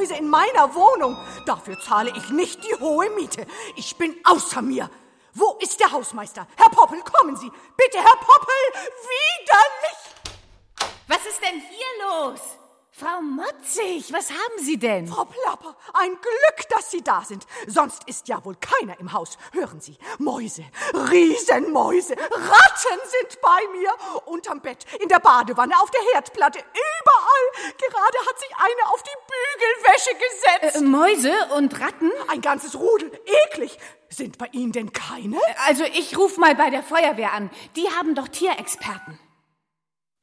Mäuse in meiner Wohnung. Dafür zahle ich nicht die hohe Miete. Ich bin außer mir. Wo ist der Hausmeister? Herr Poppel, kommen Sie. Bitte, Herr Poppel, widerlich. Was ist denn hier los? Frau Motzig, was haben Sie denn? Frau Plapper, ein Glück, dass Sie da sind. Sonst ist ja wohl keiner im Haus. Hören Sie, Mäuse, Riesenmäuse, Ratten sind bei mir. Unterm Bett, in der Badewanne, auf der Herdplatte, überall. Gerade hat sich eine auf die Bügelwäsche gesetzt. Äh, Mäuse und Ratten? Ein ganzes Rudel, eklig. Sind bei Ihnen denn keine? Also ich ruf mal bei der Feuerwehr an. Die haben doch Tierexperten.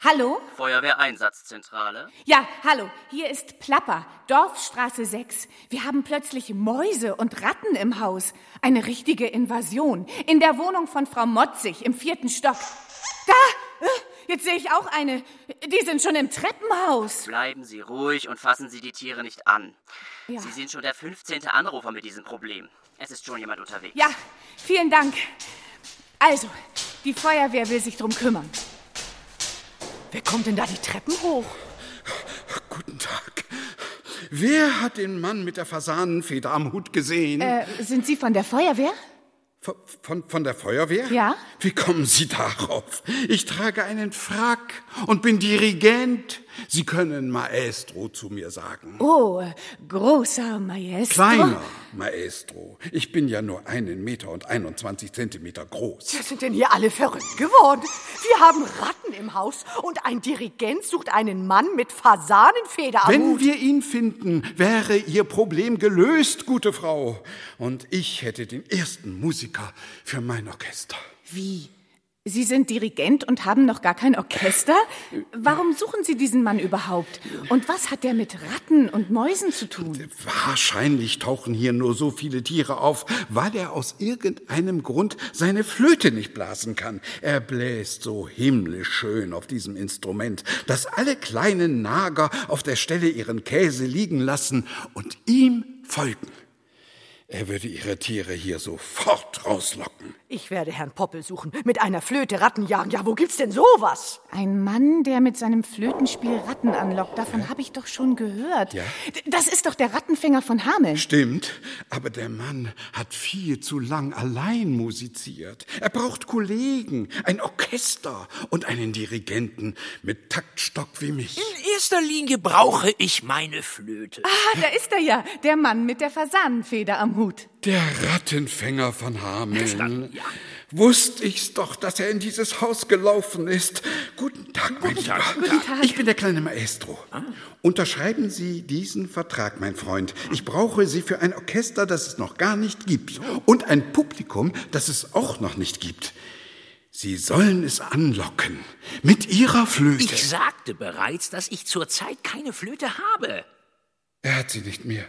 Hallo? Feuerwehreinsatzzentrale. Ja, hallo. Hier ist Plapper, Dorfstraße 6. Wir haben plötzlich Mäuse und Ratten im Haus. Eine richtige Invasion. In der Wohnung von Frau Motzig im vierten Stock. Da! Äh, Jetzt sehe ich auch eine. Die sind schon im Treppenhaus. Bleiben Sie ruhig und fassen Sie die Tiere nicht an. Ja. Sie sind schon der 15. Anrufer mit diesem Problem. Es ist schon jemand unterwegs. Ja, vielen Dank. Also, die Feuerwehr will sich drum kümmern. Wer kommt denn da die Treppen hoch? Guten Tag. Wer hat den Mann mit der Fasanenfeder am Hut gesehen? Äh, sind Sie von der Feuerwehr? Von, von, von der Feuerwehr? Ja. Wie kommen Sie darauf? Ich trage einen Frack und bin Dirigent. Sie können Maestro zu mir sagen. Oh, großer Maestro. Kleiner Maestro. Ich bin ja nur einen Meter und 21 Zentimeter groß. Wir sind denn hier alle verrückt geworden? Wir haben Ratten im Haus und ein Dirigent sucht einen Mann mit Fasanenfeder am Wenn Hut. wir ihn finden, wäre Ihr Problem gelöst, gute Frau. Und ich hätte den ersten Musiker für mein Orchester. Wie? Sie sind Dirigent und haben noch gar kein Orchester? Warum suchen Sie diesen Mann überhaupt? Und was hat der mit Ratten und Mäusen zu tun? Wahrscheinlich tauchen hier nur so viele Tiere auf, weil er aus irgendeinem Grund seine Flöte nicht blasen kann. Er bläst so himmlisch schön auf diesem Instrument, dass alle kleinen Nager auf der Stelle ihren Käse liegen lassen und ihm folgen. Er würde ihre Tiere hier sofort rauslocken. Ich werde Herrn Poppel suchen. Mit einer Flöte Ratten jagen. Ja, wo gibt's denn sowas? Ein Mann, der mit seinem Flötenspiel Ratten anlockt, davon habe ich doch schon gehört. Ja? Das ist doch der Rattenfänger von Hameln. Stimmt, aber der Mann hat viel zu lang allein musiziert. Er braucht Kollegen, ein Orchester und einen Dirigenten mit Taktstock wie mich. In erster Linie brauche ich meine Flöte. Ah, da ist er ja, der Mann mit der Fasanenfeder am Hut. Der Rattenfänger von Hameln. Ja. Wusste ich's doch, dass er in dieses Haus gelaufen ist. Guten Tag, mein Lieber. Guten Tag. Ich bin der kleine Maestro. Unterschreiben Sie diesen Vertrag, mein Freund. Ich brauche Sie für ein Orchester, das es noch gar nicht gibt. Und ein Publikum, das es auch noch nicht gibt. Sie sollen es anlocken. Mit Ihrer Flöte. Ich sagte bereits, dass ich zurzeit keine Flöte habe. Er hat sie nicht mehr.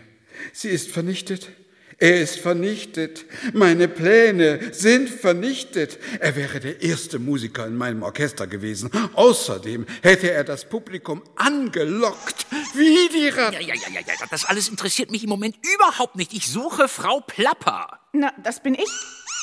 Sie ist vernichtet. Er ist vernichtet. Meine Pläne sind vernichtet. Er wäre der erste Musiker in meinem Orchester gewesen. Außerdem hätte er das Publikum angelockt, wie die Ratten. Ja, ja, ja, ja, ja, das alles interessiert mich im Moment überhaupt nicht. Ich suche Frau Plapper. Na, das bin ich.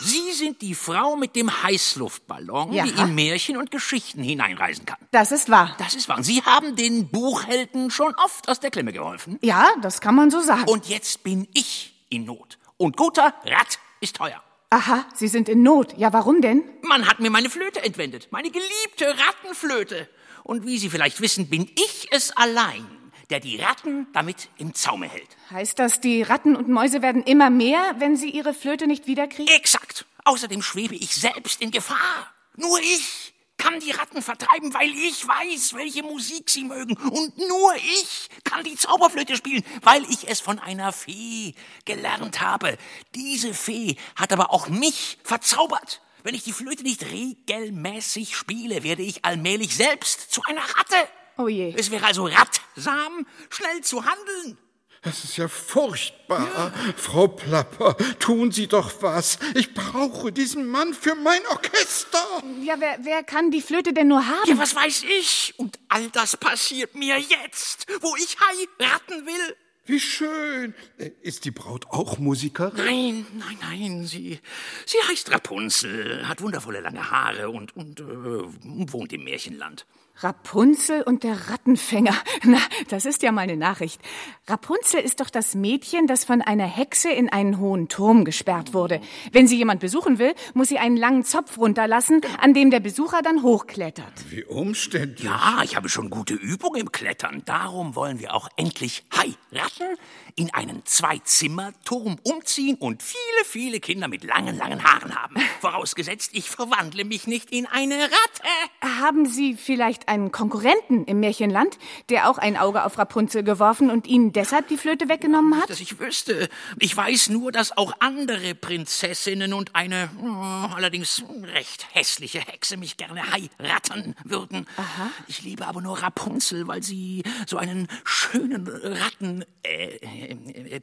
Sie sind die Frau mit dem Heißluftballon, Ja. die in Märchen und Geschichten hineinreisen kann. Das ist wahr. Das ist wahr. Sie haben den Buchhelden schon oft aus der Klemme geholfen. Ja, das kann man so sagen. Und jetzt bin ich in Not. Und guter Rat ist teuer. Aha, Sie sind in Not. Ja, warum denn? Man hat mir meine Flöte entwendet. Meine geliebte Rattenflöte. Und wie Sie vielleicht wissen, bin ich es allein, der die Ratten damit im Zaume hält. Heißt das, die Ratten und Mäuse werden immer mehr, wenn sie ihre Flöte nicht wiederkriegen? Exakt. Außerdem schwebe ich selbst in Gefahr. Nur ich kann die Ratten vertreiben, weil ich weiß, welche Musik sie mögen. Und nur ich kann die Zauberflöte spielen, weil ich es von einer Fee gelernt habe. Diese Fee hat aber auch mich verzaubert. Wenn ich die Flöte nicht regelmäßig spiele, werde ich allmählich selbst zu einer Ratte. Oh je. Es wäre also ratsam, schnell zu handeln. Das ist ja furchtbar. Frau Plapper, tun Sie doch was. Ich brauche diesen Mann für mein Orchester. Ja, wer, wer kann die Flöte denn nur haben? Ja, was weiß ich? Und all das passiert mir jetzt, wo ich heiraten will. Wie schön. Äh, Ist die Braut auch Musikerin? Nein, nein, nein, sie, sie heißt Rapunzel, hat wundervolle lange Haare und, und äh, wohnt im Märchenland. Rapunzel und der Rattenfänger. Na, das ist ja mal eine Nachricht. Rapunzel ist doch das Mädchen, das von einer Hexe in einen hohen Turm gesperrt wurde. Wenn sie jemand besuchen will, muss sie einen langen Zopf runterlassen, an dem der Besucher dann hochklettert. Wie umständlich. Ja, ich habe schon gute Übung im Klettern. Darum wollen wir auch endlich heiraten, in einen Zwei-Zimmer-Turm umziehen und viele, viele Kinder mit langen, langen Haaren haben. Vorausgesetzt, ich verwandle mich nicht in eine Ratte. Haben Sie vielleicht einen Konkurrenten im Märchenland, der auch ein Auge auf Rapunzel geworfen und Ihnen deshalb die Flöte weggenommen hat? Dass ich wüsste. Ich weiß nur, dass auch andere Prinzessinnen und eine oh, allerdings recht hässliche Hexe mich gerne heiraten würden. Aha. Ich liebe aber nur Rapunzel, weil sie so einen schönen Ratten äh, äh,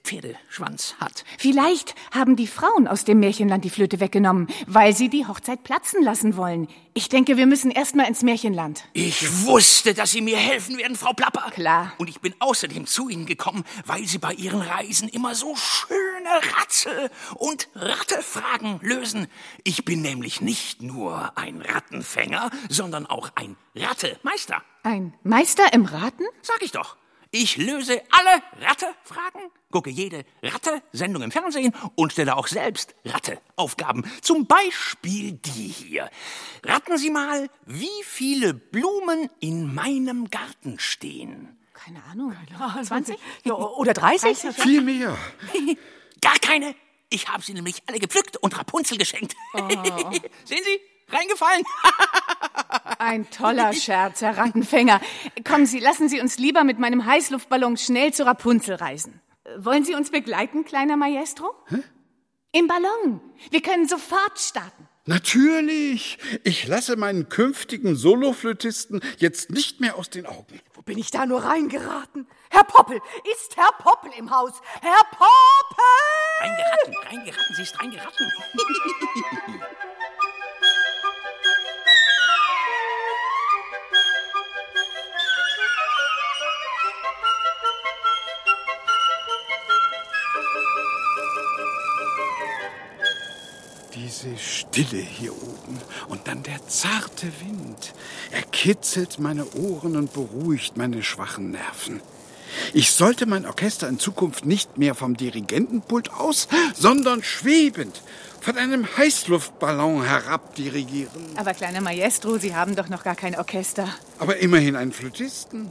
Pferdeschwanz hat. Vielleicht haben die Frauen aus dem Märchenland die Flöte weggenommen, weil sie die Hochzeit platzen lassen wollen. Ich denke, wir müssen erst mal ins Märchenland. Ich wusste, dass Sie mir helfen werden, Frau Plapper. Klar. Und ich bin außerdem zu Ihnen gekommen, weil Sie bei Ihren Reisen immer so schöne Ratze- und Rattefragen lösen. Ich bin nämlich nicht nur ein Rattenfänger, sondern auch ein Rattemeister. Ein Meister im Raten? Sag ich doch. Ich löse alle Ratte-Fragen, gucke jede Ratte-Sendung im Fernsehen und stelle auch selbst Ratte-Aufgaben. Zum Beispiel die hier. Raten Sie mal, wie viele Blumen in meinem Garten stehen. Keine Ahnung. 20? Ja, oder 30? 30? Viel mehr. Gar keine. Ich habe sie nämlich alle gepflückt und Rapunzel geschenkt. Sehen Sie? Reingefallen. Ein toller Scherz, Herr Rattenfänger. Kommen Sie, lassen Sie uns lieber mit meinem Heißluftballon schnell zu Rapunzel reisen. Äh, Wollen Sie uns begleiten, kleiner Maestro? Im Ballon. Wir können sofort starten. Natürlich. Ich lasse meinen künftigen Soloflötisten jetzt nicht mehr aus den Augen. Wo bin ich da nur reingeraten? Herr Poppel, ist Herr Poppel im Haus? Herr Poppel! Reingeraten, reingeraten, sie ist reingeraten. Diese Stille hier oben und dann der zarte Wind. Er kitzelt meine Ohren und beruhigt meine schwachen Nerven. Ich sollte mein Orchester in Zukunft nicht mehr vom Dirigentenpult aus, sondern schwebend von einem Heißluftballon herab dirigieren. Aber kleiner Maestro, Sie haben doch noch gar kein Orchester. Aber immerhin einen Flötisten.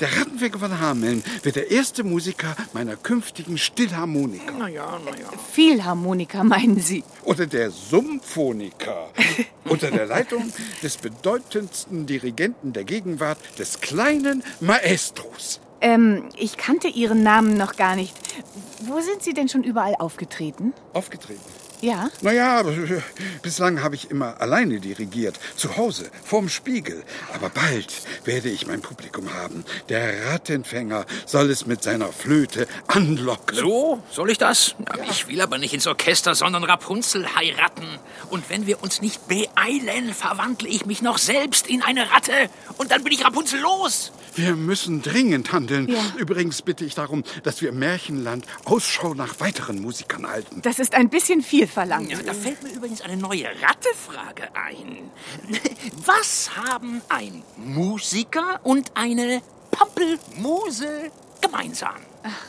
Der Rattenfänger von Hameln wird der erste Musiker meiner künftigen Stillharmonika. Naja, naja. Philharmoniker, meinen Sie? Oder der Symphoniker. Unter der Leitung des bedeutendsten Dirigenten der Gegenwart, des kleinen Maestros. Ähm, ich kannte Ihren Namen noch gar nicht. Wo sind Sie denn schon überall aufgetreten? Aufgetreten. Ja? Naja, bislang habe ich immer alleine dirigiert, zu Hause, vorm Spiegel. Aber bald werde ich mein Publikum haben. Der Rattenfänger soll es mit seiner Flöte anlocken. So, soll ich das? Ja, Ich will aber nicht ins Orchester, sondern Rapunzel heiraten. Und wenn wir uns nicht beeilen, verwandle ich mich noch selbst in eine Ratte. Und dann bin ich Rapunzel los. Wir müssen dringend handeln. Ja. Übrigens bitte ich darum, dass wir im Märchenland Ausschau nach weiteren Musikern halten. Das ist ein bisschen viel verlangt. Ja, da fällt mir übrigens eine neue Rattefrage ein. Was haben ein Musiker und eine Pampelmuse gemeinsam?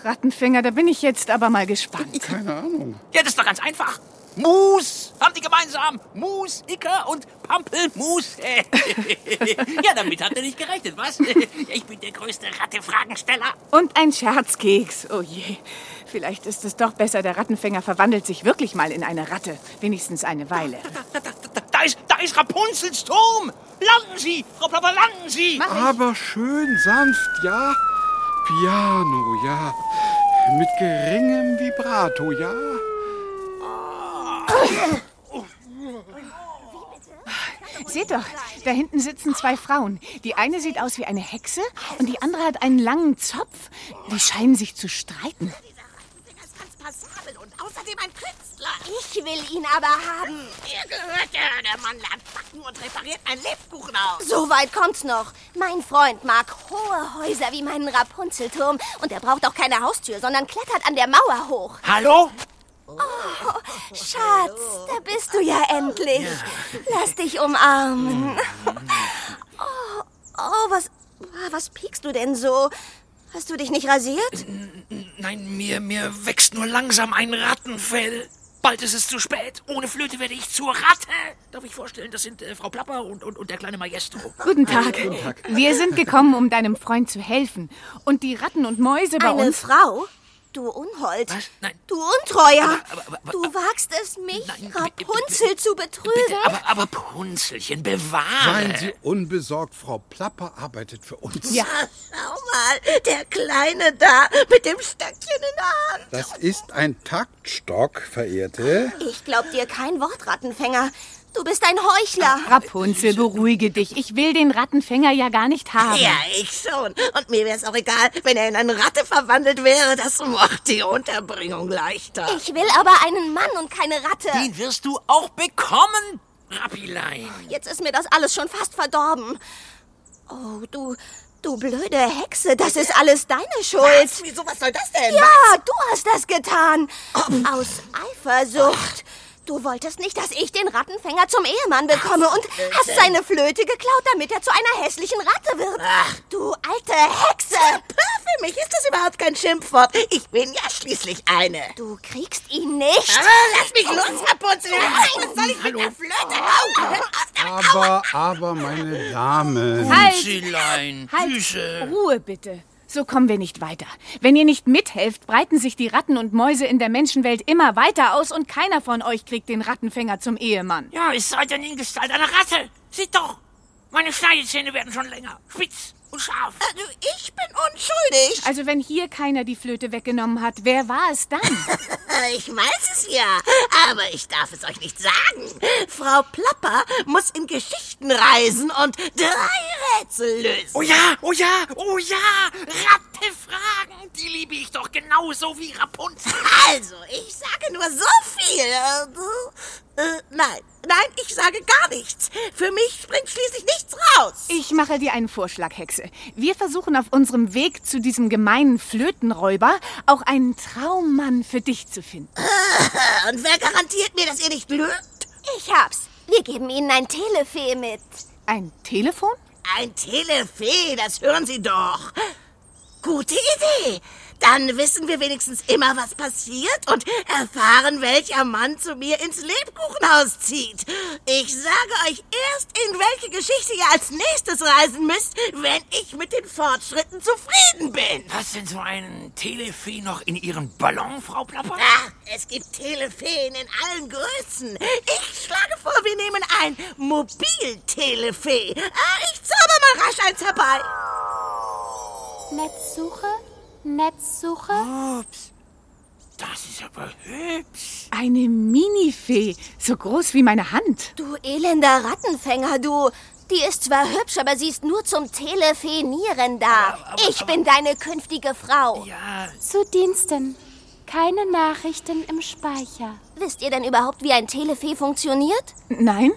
Rattenfänger, da bin ich jetzt aber mal gespannt. Keine Ahnung. Ja, das ist doch ganz einfach. Mus haben die gemeinsam. Musiker und Pampelmus. ja, damit hat er nicht gerechnet, was? Ich bin der größte Ratte-Fragensteller. Und ein Scherzkeks. Oh je. Vielleicht ist es doch besser, der Rattenfänger verwandelt sich wirklich mal in eine Ratte. Wenigstens eine Weile. Da, da, da, da, ist, da ist Rapunzels Turm. Landen Sie, Frau Plapper, landen Sie. Aber schön sanft, ja? Piano, ja. Mit geringem Vibrato, ja? Seht doch, da hinten sitzen zwei Frauen. Die eine sieht aus wie eine Hexe und die andere hat einen langen Zopf. Die scheinen sich zu streiten. Der ist ganz passabel und außerdem ein Künstler. Ich will ihn aber haben. Ihr gehört ja, der Mann lernt backen und repariert ein Lebkuchenhaus. So weit kommt's noch. Mein Freund mag hohe Häuser wie meinen Rapunzelturm und er braucht auch keine Haustür, sondern klettert an der Mauer hoch. Hallo? Schatz, da bist du ja endlich. Lass dich umarmen. Oh, Oh, was, was piekst du denn so? Hast du dich nicht rasiert? Nein, mir, mir wächst nur langsam ein Rattenfell. Bald ist es zu spät. Ohne Flöte werde ich zur Ratte. Darf ich vorstellen, das sind äh, Frau Plapper und, und, und der kleine Maestro. Guten Tag. Wir sind gekommen, um deinem Freund zu helfen. Und die Ratten und Mäuse bei Eine uns. Frau? Du Unhold. Was? Nein. Du Untreuer. Aber- aber- aber- du wagst es, mich, Nein, Rapunzel, zu betrügen. Bitte, aber, aber Punzelchen, bewahre. Seien Sie unbesorgt, Frau Plapper arbeitet für uns. Ja. Schau mal, der Kleine da mit dem Stöckchen in der Hand. Das ist ein Taktstock, Verehrte. Ich glaub dir kein Wort, Rattenfänger. Du bist ein Heuchler. Rapunzel, beruhige dich. Ich will den Rattenfänger ja gar nicht haben. Ja, ich schon. Und mir wär's auch egal, wenn er in eine Ratte verwandelt wäre. Das macht die Unterbringung leichter. Ich will aber einen Mann und keine Ratte. Den wirst du auch bekommen, Rappilein. Jetzt ist mir das alles schon fast verdorben. Oh, du, du blöde Hexe, das ist alles deine Schuld. Was? Wieso, was soll das denn? Ja, du hast das getan. Aus Eifersucht. Du wolltest nicht, dass ich den Rattenfänger zum Ehemann bekomme und hast seine Flöte geklaut, damit er zu einer hässlichen Ratte wird. Du alte Hexe. Für mich ist das überhaupt kein Schimpfwort. Ich bin ja schließlich eine. Du kriegst ihn nicht. Ah, lass mich los, Rapunzel. Was soll ich mit der Flöte? Au. Aber, aber, meine Damen. Halt! Punzelein, Halt! Ruhe bitte. So kommen wir nicht weiter. Wenn ihr nicht mithelft, breiten sich die Ratten und Mäuse in der Menschenwelt immer weiter aus und keiner von euch kriegt den Rattenfänger zum Ehemann. Ja, es sei denn in Gestalt einer Ratte. Seht doch, meine Schneidezähne werden schon länger, spitz scharf. Also, ich bin unschuldig. Also wenn hier keiner die Flöte weggenommen hat, wer war es dann? Ich weiß es ja, aber ich darf es euch nicht sagen. Frau Plapper muss in Geschichten reisen und drei Rätsel lösen. Oh ja, oh ja, oh ja, Rattefragen, die liebe ich doch genauso wie Rapunzel. Also, ich sage nur so viel. Äh, äh, nein, nein, ich sage gar nichts. Für mich springt schließlich nichts raus. Ich mache dir einen Vorschlag, Hexe. Wir versuchen auf unserem Weg zu diesem gemeinen Flötenräuber auch einen Traummann für dich zu finden. Und wer garantiert mir, dass ihr nicht lügt? Ich hab's. Wir geben ihnen ein Telefee mit. Ein Telefon? Ein Telefee, das hören Sie doch. Gute Idee. Dann wissen wir wenigstens immer, was passiert und erfahren, welcher Mann zu mir ins Lebkuchenhaus zieht. Ich sage euch erst, in welche Geschichte ihr als nächstes reisen müsst, wenn ich mit den Fortschritten zufrieden bin. Was denn so ein Telefee noch in Ihrem Ballon, Frau Plapper? Ah, es gibt Telefeen in allen Größen. Ich schlage vor, wir nehmen ein Mobiltelefee. Ah, ich zauber mal rasch eins herbei. Netzsuche? Netzsuche? Ups, das ist aber hübsch. Eine Minifee, so groß wie meine Hand. Du elender Rattenfänger, du. Die ist zwar hübsch, aber sie ist nur zum Telefenieren da. ich bin deine künftige Frau. Ja, Zu Diensten. Keine Nachrichten im Speicher. Wisst ihr denn überhaupt, wie ein Telefee funktioniert? Nein?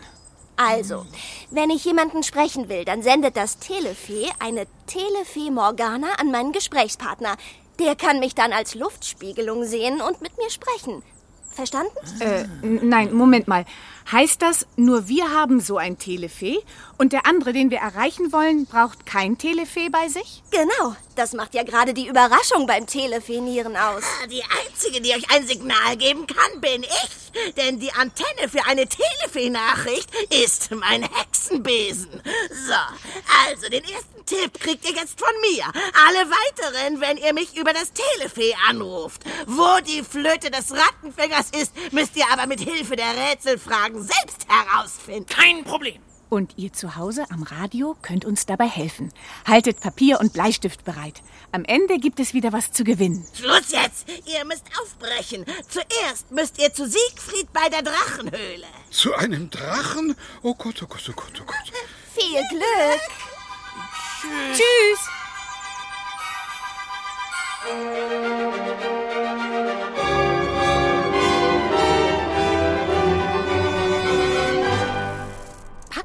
Also, wenn ich jemanden sprechen will, dann sendet das Telefee eine Telefee Morgana an meinen Gesprächspartner. Der kann mich dann als Luftspiegelung sehen und mit mir sprechen. Verstanden? Äh, nein, Moment mal. Heißt das, nur wir haben so ein Telefee und der andere, den wir erreichen wollen, braucht kein Telefee bei sich? Genau. Das macht ja gerade die Überraschung beim Telefonieren aus. Die einzige, die euch ein Signal geben kann, bin ich. Denn die Antenne für eine Telefee-Nachricht ist mein Hexenbesen. So, also den ersten Tipp kriegt ihr jetzt von mir. Alle weiteren, wenn ihr mich über das Telefee anruft. Wo die Flöte des Rattenfängers ist, müsst ihr aber mit Hilfe der Rätselfragen selbst herausfinden. kein Problem. Und ihr zu Hause am Radio könnt uns dabei helfen. Haltet Papier und Bleistift bereit. Am Ende gibt es wieder was zu gewinnen. Schluss jetzt! Ihr müsst aufbrechen. Zuerst müsst ihr zu Siegfried bei der Drachenhöhle. Zu einem Drachen? Oh Gott, oh Gott, oh Gott, oh Gott. Viel Glück. Tschüss!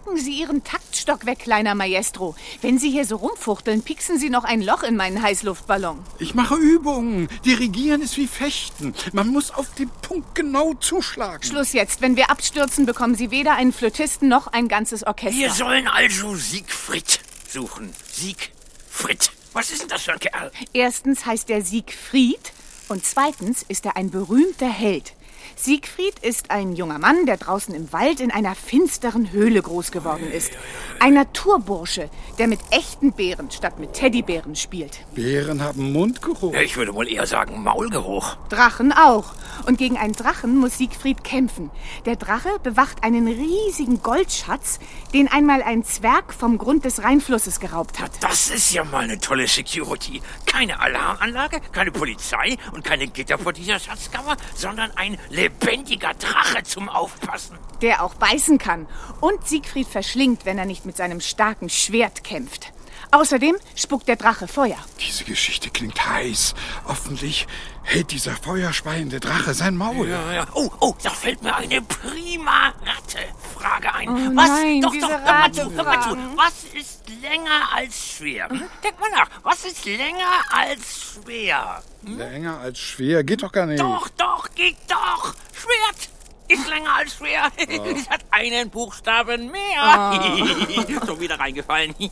Packen Sie Ihren Taktstock weg, kleiner Maestro. Wenn Sie hier so rumfuchteln, pieksen Sie noch ein Loch in meinen Heißluftballon. Ich mache Übungen. Dirigieren ist wie Fechten. Man muss auf den Punkt genau zuschlagen. Schluss jetzt. Wenn wir abstürzen, bekommen Sie weder einen Flötisten noch ein ganzes Orchester. Wir sollen also Siegfried suchen. Siegfried. Was ist denn das für ein Kerl? Erstens heißt er Siegfried und zweitens ist er ein berühmter Held. Siegfried ist ein junger Mann, der draußen im Wald in einer finsteren Höhle groß geworden ist. Ein Naturbursche, der mit echten Bären statt mit Teddybären spielt. Bären haben Mundgeruch. Ich würde wohl eher sagen Maulgeruch. Drachen auch. Und gegen einen Drachen muss Siegfried kämpfen. Der Drache bewacht einen riesigen Goldschatz, den einmal ein Zwerg vom Grund des Rheinflusses geraubt hat. Das ist ja mal eine tolle Security. Keine Alarmanlage, keine Polizei und keine Gitter vor dieser Schatzkammer, sondern ein lebendiger Drache zum Aufpassen. Der auch beißen kann. Und Siegfried verschlingt, wenn er nicht mit seinem starken Schwert kämpft. Außerdem spuckt der Drache Feuer. Diese Geschichte klingt heiß. Hoffentlich hält dieser feuerspeiende Drache sein Maul. Ja, ja. Oh, oh, da fällt mir eine prima Ratte-Frage ein. Oh was? nein, doch, diese doch, hör mal zu, hör mal zu. Was ist länger als schwer? Hm? Denk mal nach. Was ist länger als schwer? Länger als schwer geht doch gar nicht. Doch, doch, geht doch. Schwert ist länger als schwer. Es hat einen Buchstaben mehr. so wieder reingefallen.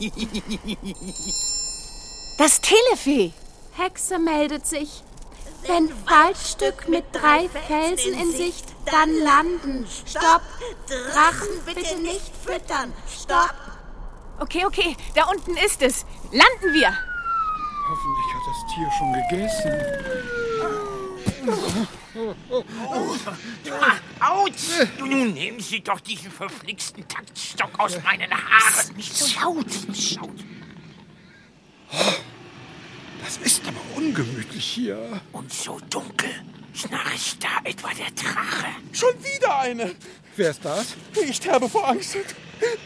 Das Telefee. Hexe meldet sich. Wenn Waldstück mit drei Felsen in Sicht, dann landen. Stopp! Drachen bitte nicht füttern. Stopp! Okay, okay, da unten ist es. Landen wir. Hoffentlich hat das Tier schon gegessen. Autsch! Nun nehmen Sie doch diesen verflixten Taktstock aus meinen Haaren. Nicht so laut. So laut. Das ist aber ungemütlich hier. Und so dunkel. Schnarcht da etwa der Drache? Schon wieder eine. Wer ist das? Ich sterbe vor Angst.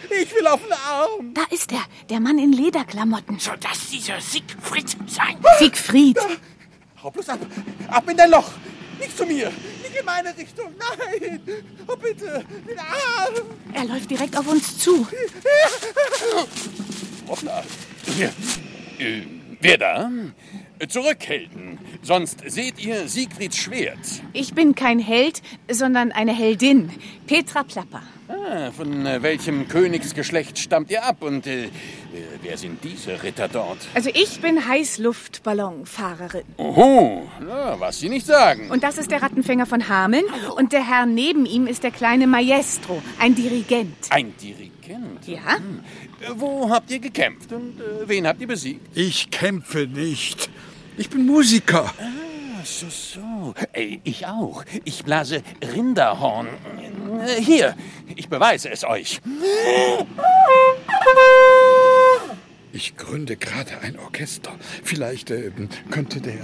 Ich will auf den Arm. Da ist er, der Mann in Lederklamotten. Soll das dieser Siegfried sein? Siegfried. Hau bloß ab. Ab in dein Loch. Nicht zu mir. Nicht in meine Richtung. Nein. Oh, bitte. Arm. Er läuft direkt auf uns zu. Hoppla. Äh, wer da? Zurückhelden. Sonst seht ihr Siegfrieds Schwert. Ich bin kein Held, sondern eine Heldin. Petra Plapper. Ah, von äh, welchem Königsgeschlecht stammt ihr ab? Und äh, äh, wer sind diese Ritter dort? Also ich bin Heißluftballonfahrerin. Oho, na, was sie nicht sagen. Und das ist der Rattenfänger von Hameln. Und der Herr neben ihm ist der kleine Maestro, ein Dirigent. Ein Dirigent. Ja? Äh, Wo habt ihr gekämpft und äh, wen habt ihr besiegt? Ich kämpfe nicht. Ich bin Musiker. Ach so, so. Ey, ich auch. Ich blase Rinderhorn. Äh, Hier, ich beweise es euch. Ich gründe gerade ein Orchester. Vielleicht äh, könnte der...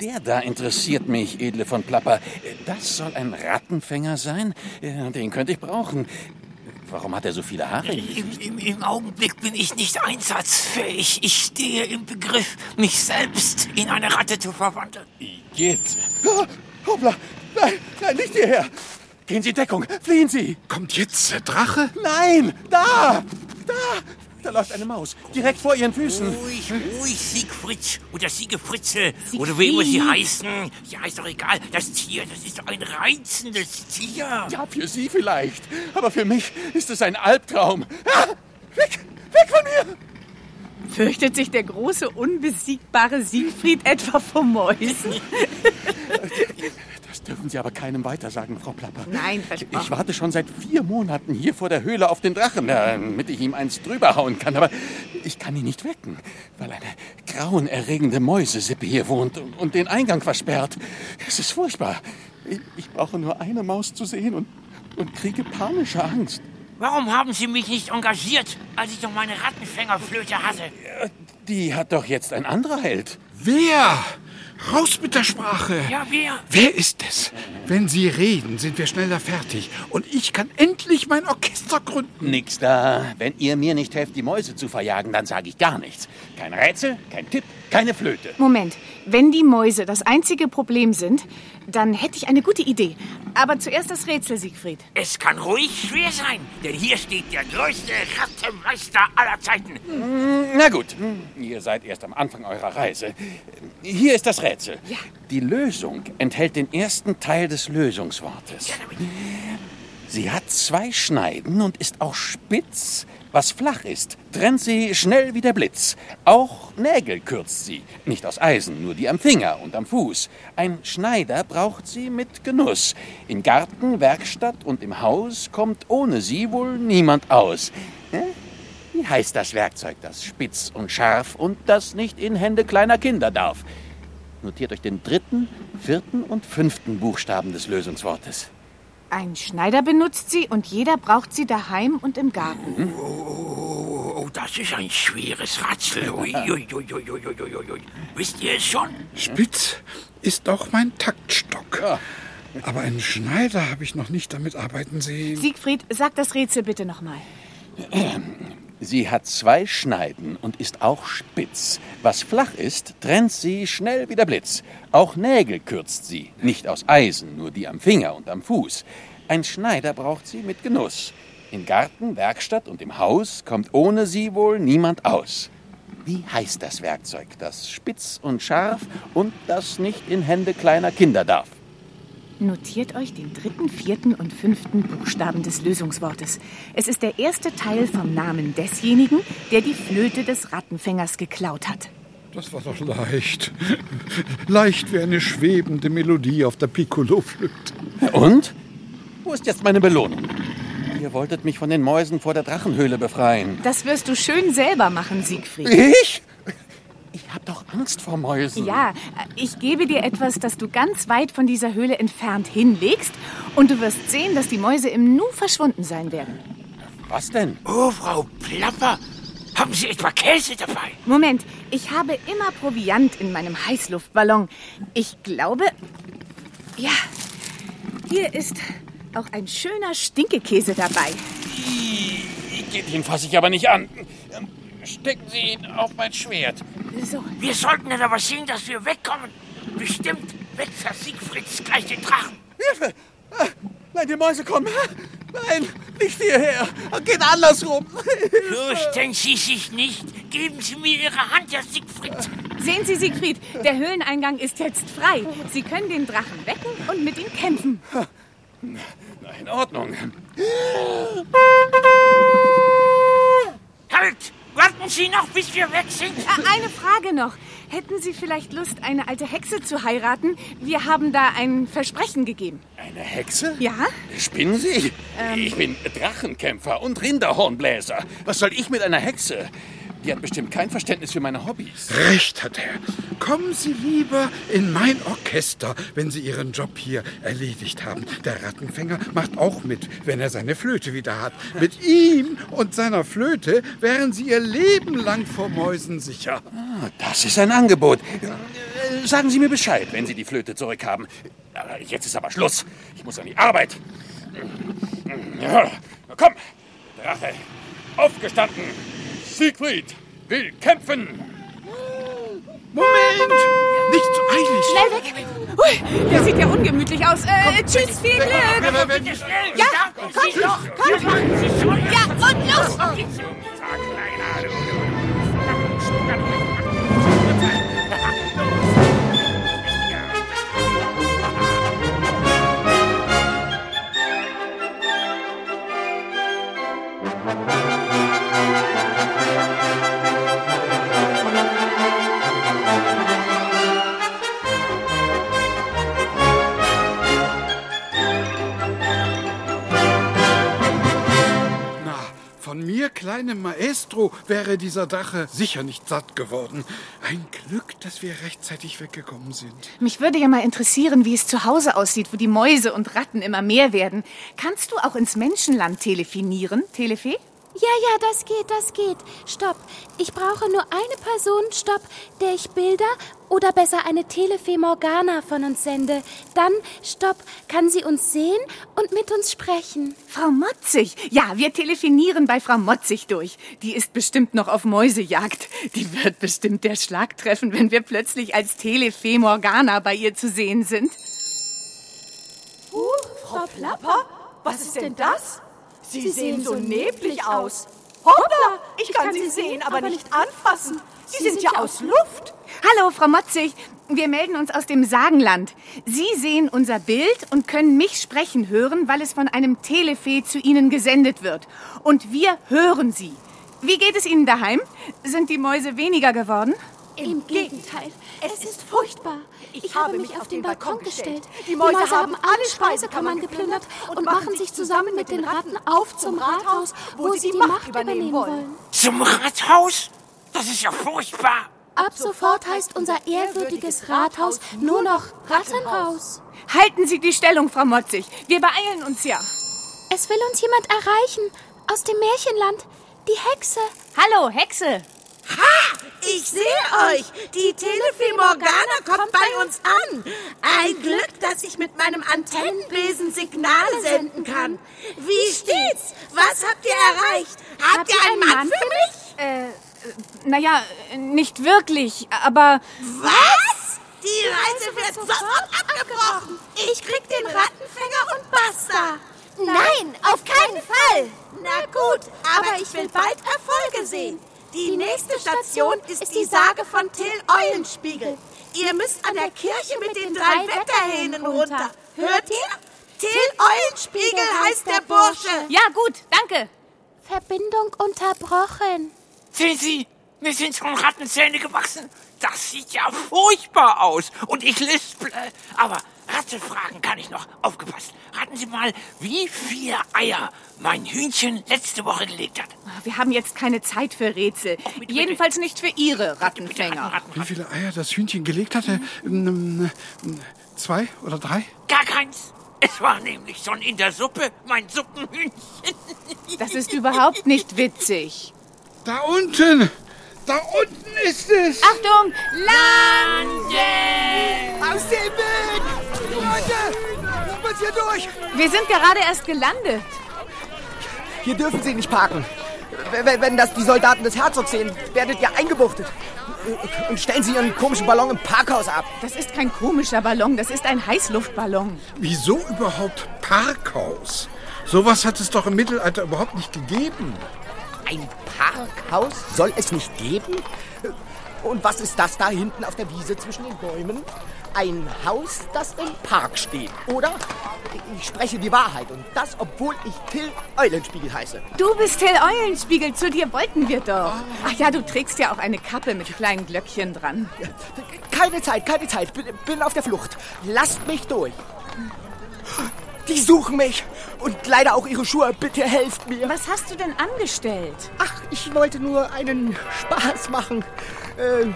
Der da interessiert mich, edle von Plapper. Das soll ein Rattenfänger sein? Ja, Den könnte ich brauchen. Warum hat er so viele Haare? Im, im, Im Augenblick bin ich nicht einsatzfähig. Ich stehe im Begriff, mich selbst in eine Ratte zu verwandeln. Geht. Ah, hoppla. Nein, nein, nicht hierher. Gehen Sie Deckung. Fliehen Sie. Kommt jetzt der Drache? Nein, da. Da. Da läuft eine Maus. Direkt vor Ihren Füßen. Ruhig, ruhig, Siegfried oder Siegefritze oder wie immer sie heißen. Ja, ist doch egal. Das Tier, das ist doch ein reizendes Tier. Ja, für Sie vielleicht. Aber für mich ist es ein Albtraum. Ah, weg, weg von mir. Fürchtet sich der große, unbesiegbare Siegfried etwa vor Mäusen? Das dürfen Sie aber keinem weitersagen, Frau Plapper. Nein, versprochen. Ich warte schon seit vier Monaten hier vor der Höhle auf den Drachen, damit ich ihm eins drüber hauen kann. Aber ich kann ihn nicht wecken, weil eine grauenerregende Mäusesippe hier wohnt und, und den Eingang versperrt. Es ist furchtbar. Ich, ich brauche nur eine Maus zu sehen und, und kriege panische Angst. Warum haben Sie mich nicht engagiert, als ich noch meine Rattenfängerflöte hatte? Die hat doch jetzt ein anderer Held. Wer? Raus mit der Sprache. Ja, wer? Wer ist es? Wenn Sie reden, sind wir schneller fertig. Und ich kann endlich mein Orchester gründen. Nix da. Wenn ihr mir nicht helft, die Mäuse zu verjagen, dann sage ich gar nichts. Kein Rätsel, kein Tipp, keine Flöte. Moment, wenn die Mäuse das einzige Problem sind, dann hätte ich eine gute Idee. Aber zuerst das Rätsel, Siegfried. Es kann ruhig schwer sein, denn hier steht der größte Rattenmeister aller Zeiten. Na gut, ihr seid erst am Anfang eurer Reise. Hier ist das Rätsel. Die Lösung enthält den ersten Teil des Lösungswortes. Sie hat zwei Schneiden und ist auch spitz, Was flach ist, trennt sie schnell wie der Blitz. Auch Nägel kürzt sie, nicht aus Eisen, nur die am Finger und am Fuß. Ein Schneider braucht sie mit Genuss. In Garten, Werkstatt und im Haus kommt ohne sie wohl niemand aus. Wie heißt das Werkzeug, das spitz und scharf und das nicht in Hände kleiner Kinder darf? Notiert euch den dritten, vierten und fünften Buchstaben des Lösungswortes. Ein Schneider benutzt sie und jeder braucht sie daheim und im Garten. Oh, oh, das ist ein schweres Ratzel. Ui, ui, ui. Wisst ihr es schon? Spitz ist auch mein Taktstock. Aber einen Schneider habe ich noch nicht damit arbeiten sehen. Siegfried, sag das Rätsel bitte nochmal. Sie hat zwei Schneiden und ist auch spitz. Was flach ist, trennt sie schnell wie der Blitz. Auch Nägel kürzt sie, nicht aus Eisen, nur die am Finger und am Fuß. Ein Schneider braucht sie mit Genuss. In Garten, Werkstatt und im Haus kommt ohne sie wohl niemand aus. Wie heißt das Werkzeug, das spitz und scharf und das nicht in Hände kleiner Kinder darf? Notiert euch den dritten, vierten und fünften Buchstaben des Lösungswortes. Es ist der erste Teil vom Namen desjenigen, der die Flöte des Rattenfängers geklaut hat. Das war doch leicht. Leicht wie eine schwebende Melodie auf der Piccolo-Flöte. Und? Wo ist jetzt meine Belohnung? Ihr wolltet mich von den Mäusen vor der Drachenhöhle befreien. Das wirst du schön selber machen, Siegfried. Ich? Ich hab doch Angst vor Mäusen. Ja, ich gebe dir etwas, das du ganz weit von dieser Höhle entfernt hinlegst und du wirst sehen, dass die Mäuse im Nu verschwunden sein werden. Was denn? Oh, Frau Plapper, haben Sie etwa Käse dabei? Moment, ich habe immer Proviant in meinem Heißluftballon. Ich glaube, ja, hier ist auch ein schöner Stinkekäse dabei. Den fasse ich aber nicht an. Stecken Sie ihn auf mein Schwert. So, Wir sollten dann aber sehen, dass wir wegkommen. Bestimmt weckt Herr Siegfrieds gleich den Drachen. Hilfe! Ah, Nein, die Mäuse kommen. Nein, nicht hierher. Geht andersrum. Fürchten Sie sich nicht. Geben Sie mir Ihre Hand, Herr Siegfried. sehen Sie, Siegfried, der Höhleneingang ist jetzt frei. Sie können den Drachen wecken und mit ihm kämpfen. Na, in Ordnung. Halt! Warten Sie noch, bis wir weg sind. Äh, Eine Frage noch. Hätten Sie vielleicht Lust, eine alte Hexe zu heiraten? Wir haben da ein Versprechen gegeben. Eine Hexe? Ja? Spinnen Sie? Ich bin Drachenkämpfer und Rinderhornbläser. Was soll ich mit einer Hexe? Die hat bestimmt kein Verständnis für meine Hobbys. Recht hat er. Kommen Sie lieber in mein Orchester, wenn Sie Ihren Job hier erledigt haben. Der Rattenfänger macht auch mit, wenn er seine Flöte wieder hat. Mit ihm und seiner Flöte wären Sie Ihr Leben lang vor Mäusen sicher. Ah, Das ist ein Angebot. Sagen Sie mir Bescheid, wenn Sie die Flöte zurückhaben. Jetzt ist aber Schluss. Ich muss an die Arbeit. Ja, komm, Drache, aufgestanden. Siegfried will kämpfen. Moment! Nicht zu eilig! Schnell weg! Ui, der sieht ja ungemütlich aus. Äh, tschüss, viel Glück! Ja, kommt kommt! Ja, und los! Von mir, kleinem Maestro, wäre dieser Drache sicher nicht satt geworden. Ein Glück, dass wir rechtzeitig weggekommen sind. Mich würde ja mal interessieren, wie es zu Hause aussieht, wo die Mäuse und Ratten immer mehr werden. Kannst du auch ins Menschenland telefonieren, Telefee? Ja, ja, das geht, das geht. Stopp. Ich brauche nur eine Person, stopp, der ich Bilder oder besser eine Telefee Morgana von uns sende. Dann, stopp, kann sie uns sehen und mit uns sprechen. Frau Motzig. Ja, wir telefonieren bei Frau Motzig durch. Die ist bestimmt noch auf Mäusejagd. Die wird bestimmt der Schlag treffen, wenn wir plötzlich als Telefee Morgana bei ihr zu sehen sind. Frau Plapper, was ist denn das? Sie, sehen so neblig aus. Hoppla, ich kann Sie sehen, aber nicht anfassen. Sie sind ja aus Luft. Hallo, Frau Motzig. Wir melden uns aus dem Sagenland. Sie sehen unser Bild und können mich sprechen hören, weil es von einem Telefee zu Ihnen gesendet wird. Und wir hören Sie. Wie geht es Ihnen daheim? Sind die Mäuse weniger geworden? Im Gegenteil, es ist furchtbar. Ich, habe mich auf den Balkon gestellt. Die Mäuse haben alle Speisekammern geplündert und machen sich zusammen mit den Ratten auf zum Rathaus, wo sie die Macht übernehmen wollen. Zum Rathaus? Das ist ja furchtbar. Ab sofort heißt unser ehrwürdiges Rathaus nur noch Rattenhaus. Halten Sie die Stellung, Frau Motzig. Wir beeilen uns ja. Es will uns jemand erreichen. Aus dem Märchenland. Die Hexe. Hallo, Hexe. Ha! Ich sehe euch! Die Telefee Morgana kommt bei uns an. Ein Glück, dass ich mit meinem Antennenbesen Signale senden kann. Wie steht's? Was habt ihr erreicht? Habt ihr einen Mann für mich? Äh, naja, nicht wirklich, aber Was? Die Reise wird sofort abgebrochen. Ich krieg den Rattenfänger und basta. Nein, auf keinen Fall. Na gut, aber ich will bald Erfolge sehen. Die nächste Station ist die Sage von Till Eulenspiegel. Ihr müsst an der Kirche mit den drei Wetterhähnen runter. Hört ihr? Till Eulenspiegel heißt der Bursche. ja gut, danke. Verbindung unterbrochen. Sehen Sie, mir sind schon Rattenzähne gewachsen. Das sieht ja furchtbar aus. Und ich lisple. Aber Ratte fragen kann ich noch. Aufgepasst. Raten Sie mal, wie viele Eier mein Hühnchen letzte Woche gelegt hat. Wir haben jetzt keine Zeit für Rätsel. bitte. Jedenfalls nicht für Ihre Bitte, Rattenfänger. Ratten, Wie viele Eier das Hühnchen gelegt hatte? Ähm, Zwei oder drei? Gar keins. Es war nämlich schon in der Suppe mein Suppenhühnchen. Das ist überhaupt nicht witzig. Da unten! Da unten ist es! Achtung, Land! Aus dem Weg! Leute, spaziert durch! Wir sind gerade erst gelandet. Hier dürfen Sie nicht parken. Wenn das die Soldaten des Herzogs sehen, werdet ihr eingebuchtet. Und stellen Sie Ihren komischen Ballon im Parkhaus ab. Das ist kein komischer Ballon, das ist ein Heißluftballon. Wieso überhaupt Parkhaus? Sowas hat es doch im Mittelalter überhaupt nicht gegeben. Ein Parkhaus soll es nicht geben? Und was ist das da hinten auf der Wiese zwischen den Bäumen? Ein Haus, das im Park steht, oder? Ich spreche die Wahrheit und das, obwohl ich Till Eulenspiegel heiße. Du bist Till Eulenspiegel, zu dir wollten wir doch. Ach ja, du trägst ja auch eine Kappe mit kleinen Glöckchen dran. Keine Zeit, keine Zeit. Bin, bin auf der Flucht. Lasst mich durch. Die suchen mich. Und leider auch ihre Schuhe. Bitte helft mir. Was hast du denn angestellt? Ach, ich wollte nur einen Spaß machen. Äh,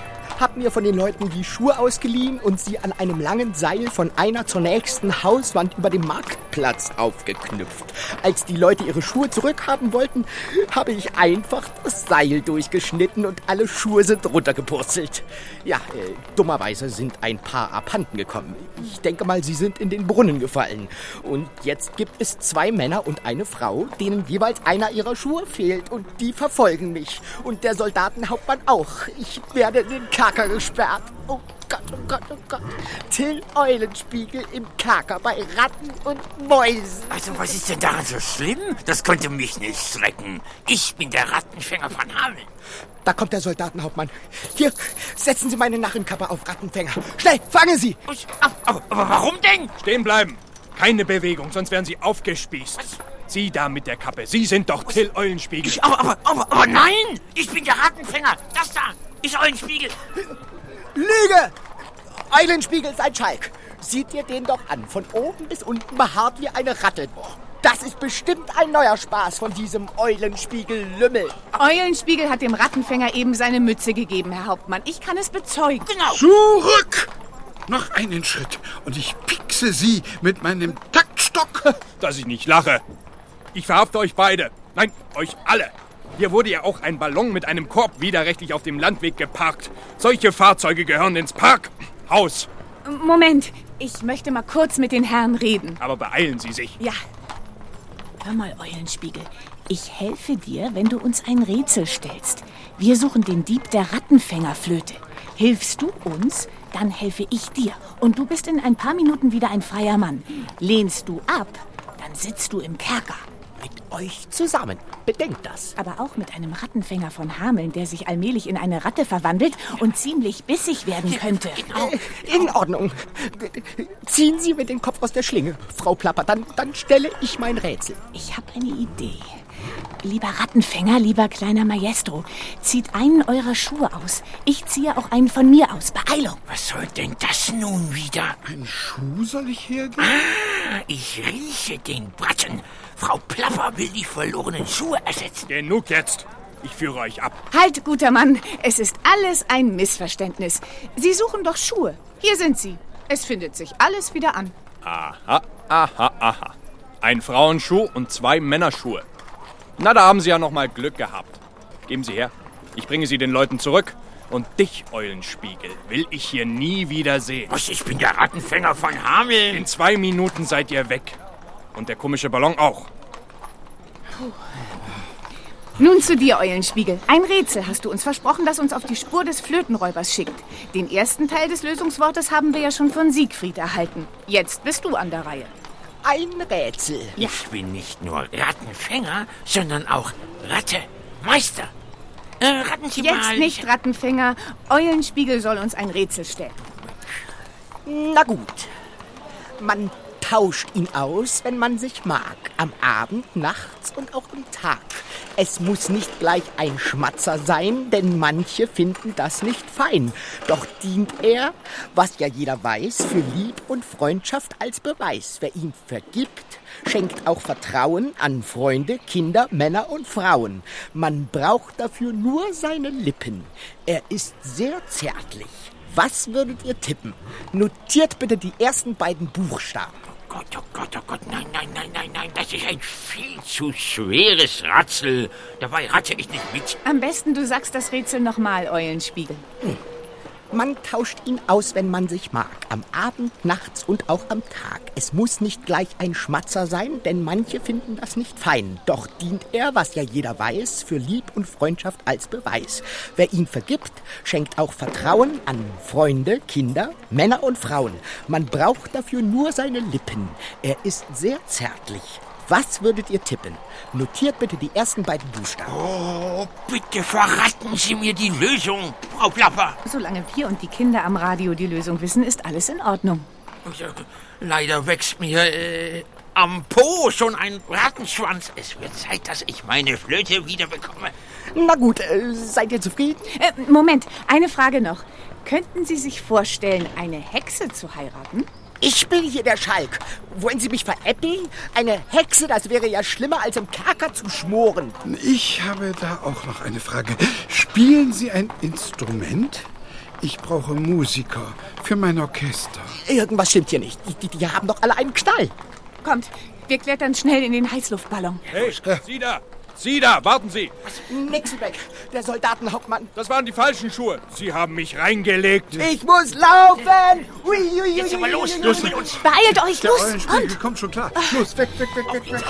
hab mir von den Leuten die Schuhe ausgeliehen und sie an einem langen Seil von einer zur nächsten Hauswand über dem Marktplatz aufgeknüpft. Als die Leute ihre Schuhe zurückhaben wollten, habe ich einfach das Seil durchgeschnitten und alle Schuhe sind runtergepurzelt. Ja, äh, dummerweise sind ein paar abhanden gekommen. Ich denke mal, sie sind in den Brunnen gefallen. Und jetzt gibt es zwei Männer und eine Frau, denen jeweils einer ihrer Schuhe fehlt und die verfolgen mich. Und der Soldatenhauptmann auch. Ich werde den Kerker gesperrt. Oh Gott, oh Gott, oh Gott. Till Eulenspiegel im Kerker bei Ratten und Mäusen. Also, was ist denn daran so schlimm? Das könnte mich nicht schrecken. Ich bin der Rattenfänger von Hameln. Da kommt der Soldatenhauptmann. Hier, setzen Sie meine Narrenkappe auf Rattenfänger. Schnell, fangen Sie! Was? Aber, aber, aber warum denn? Stehen bleiben. Keine Bewegung, sonst werden Sie aufgespießt. Sie da mit der Kappe. Sie sind doch Till Eulenspiegel. Ich, aber, aber, aber, aber nein! Ich bin der Rattenfänger. Das da ist Eulenspiegel. Lüge! Eulenspiegel ist ein Schalk. Sieht ihr den doch an. Von oben bis unten behaart wie eine Ratte. Das ist bestimmt ein neuer Spaß von diesem Eulenspiegel-Lümmel. Eulenspiegel hat dem Rattenfänger eben seine Mütze gegeben, Herr Hauptmann. Ich kann es bezeugen. Genau. Zurück! Noch einen Schritt und ich piekse Sie mit meinem Taktstock. Dass ich nicht lache. Ich verhafte euch beide. Nein, euch alle. Hier wurde ja auch ein Ballon mit einem Korb widerrechtlich auf dem Landweg geparkt. Solche Fahrzeuge gehören ins Parkhaus. Moment, ich möchte mal kurz mit den Herren reden. Aber beeilen Sie sich. Ja. Hör mal, Eulenspiegel. Ich helfe dir, wenn du uns ein Rätsel stellst. Wir suchen den Dieb der Rattenfängerflöte. Hilfst du uns, dann helfe ich dir. Und du bist in ein paar Minuten wieder ein freier Mann. Lehnst du ab, dann sitzt du im Kerker. Mit euch zusammen. Bedenkt das. Aber auch mit einem Rattenfänger von Hameln, der sich allmählich in eine Ratte verwandelt und ziemlich bissig werden könnte. Äh, in Ordnung. Ziehen Sie mir den Kopf aus der Schlinge, Frau Plapper. Dann, dann stelle ich mein Rätsel. Ich habe eine Idee. Lieber Rattenfänger, lieber kleiner Maestro, zieht einen eurer Schuhe aus. Ich ziehe auch einen von mir aus. Beeilung! Was soll denn das nun wieder? Ein Schuh soll ich hergeben? Ah, ich rieche den Braten. Frau Plapper will die verlorenen Schuhe ersetzen. Genug jetzt. Ich führe euch ab. Halt, guter Mann. Es ist alles ein Missverständnis. Sie suchen doch Schuhe. Hier sind sie. Es findet sich alles wieder an. Aha, aha, aha. Ein Frauenschuh und zwei Männerschuhe. Na, da haben Sie ja noch mal Glück gehabt. Geben Sie her. Ich bringe Sie den Leuten zurück. Und dich, Eulenspiegel, will ich hier nie wieder sehen. Was, ich bin der Rattenfänger von Hameln. In zwei Minuten seid ihr weg. Und der komische Ballon auch. Nun zu dir, Eulenspiegel. Ein Rätsel hast du uns versprochen, das uns auf die Spur des Flötenräubers schickt. Den ersten Teil des Lösungswortes haben wir ja schon von Siegfried erhalten. Jetzt bist du an der Reihe. Ein Rätsel. Ja. Ich bin nicht nur Rattenfänger, sondern auch Rattemeister. Äh, raten Sie Jetzt mal. nicht Rattenfänger. Eulenspiegel soll uns ein Rätsel stellen. Na gut. Man tauscht ihn aus, wenn man sich mag. Am Abend, nachts und auch am Tag. Es muss nicht gleich ein Schmatzer sein, denn manche finden das nicht fein. Doch dient er, was ja jeder weiß, für Lieb und Freundschaft als Beweis. Wer ihm vergibt, schenkt auch Vertrauen an Freunde, Kinder, Männer und Frauen. Man braucht dafür nur seine Lippen. Er ist sehr zärtlich. Was würdet ihr tippen? Notiert bitte die ersten beiden Buchstaben. Oh Gott, oh Gott, oh Gott, nein, nein, nein, nein, nein, das ist ein viel zu schweres Ratzel. Dabei rate ich nicht mit. Am besten du sagst das Rätsel nochmal, Eulenspiegel. Hm. Man tauscht ihn aus, wenn man sich mag. Am Abend, nachts und auch am Tag. Es muss nicht gleich ein Schmatzer sein, denn manche finden das nicht fein. Doch dient er, was ja jeder weiß, für Lieb und Freundschaft als Beweis. Wer ihn vergibt, schenkt auch Vertrauen an Freunde, Kinder, Männer und Frauen. Man braucht dafür nur seine Lippen. Er ist sehr zärtlich. Was würdet ihr tippen? Notiert bitte die ersten beiden Buchstaben. Oh, bitte verraten Sie mir die Lösung, Frau Plapper. Solange wir und die Kinder am Radio die Lösung wissen, ist alles in Ordnung. Leider wächst mir äh, am Po schon ein Rattenschwanz. Es wird Zeit, dass ich meine Flöte wieder bekomme. Na gut, äh, seid ihr zufrieden? Äh, Moment, eine Frage noch. Könnten Sie sich vorstellen, eine Hexe zu heiraten? Ich bin hier der Schalk. Wollen Sie mich veräppeln? Eine Hexe, das wäre ja schlimmer, als im Kerker zu schmoren. Ich habe da auch noch eine Frage. Spielen Sie ein Instrument? Ich brauche Musiker für mein Orchester. Irgendwas stimmt hier nicht. Die, die, die haben doch alle einen Knall. Kommt, wir klettern schnell in den Heißluftballon. Hey, Sie da! Sie da, warten Sie! Nixelbeck, der Soldatenhauptmann. Das waren die falschen Schuhe. Sie haben mich reingelegt. Ich muss laufen! Ui, ui, ui, Jetzt aber los, los mit uns! Beeilt euch, Der los! Und kommt schon klar. Los, weg, weg, weg, weg, weg.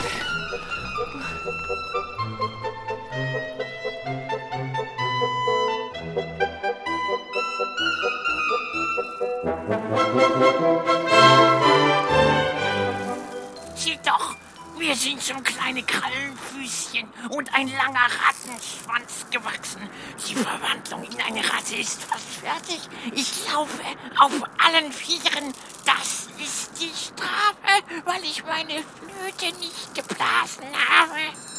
Sieh doch, wir sind schon kleine Krallenfüßchen und ein langer Rattenschwanz gewachsen. Die Verwandlung in eine Ratte ist fast fertig. Ich laufe auf allen Vieren. Das ist die Strafe, weil ich meine Flöte nicht geblasen habe.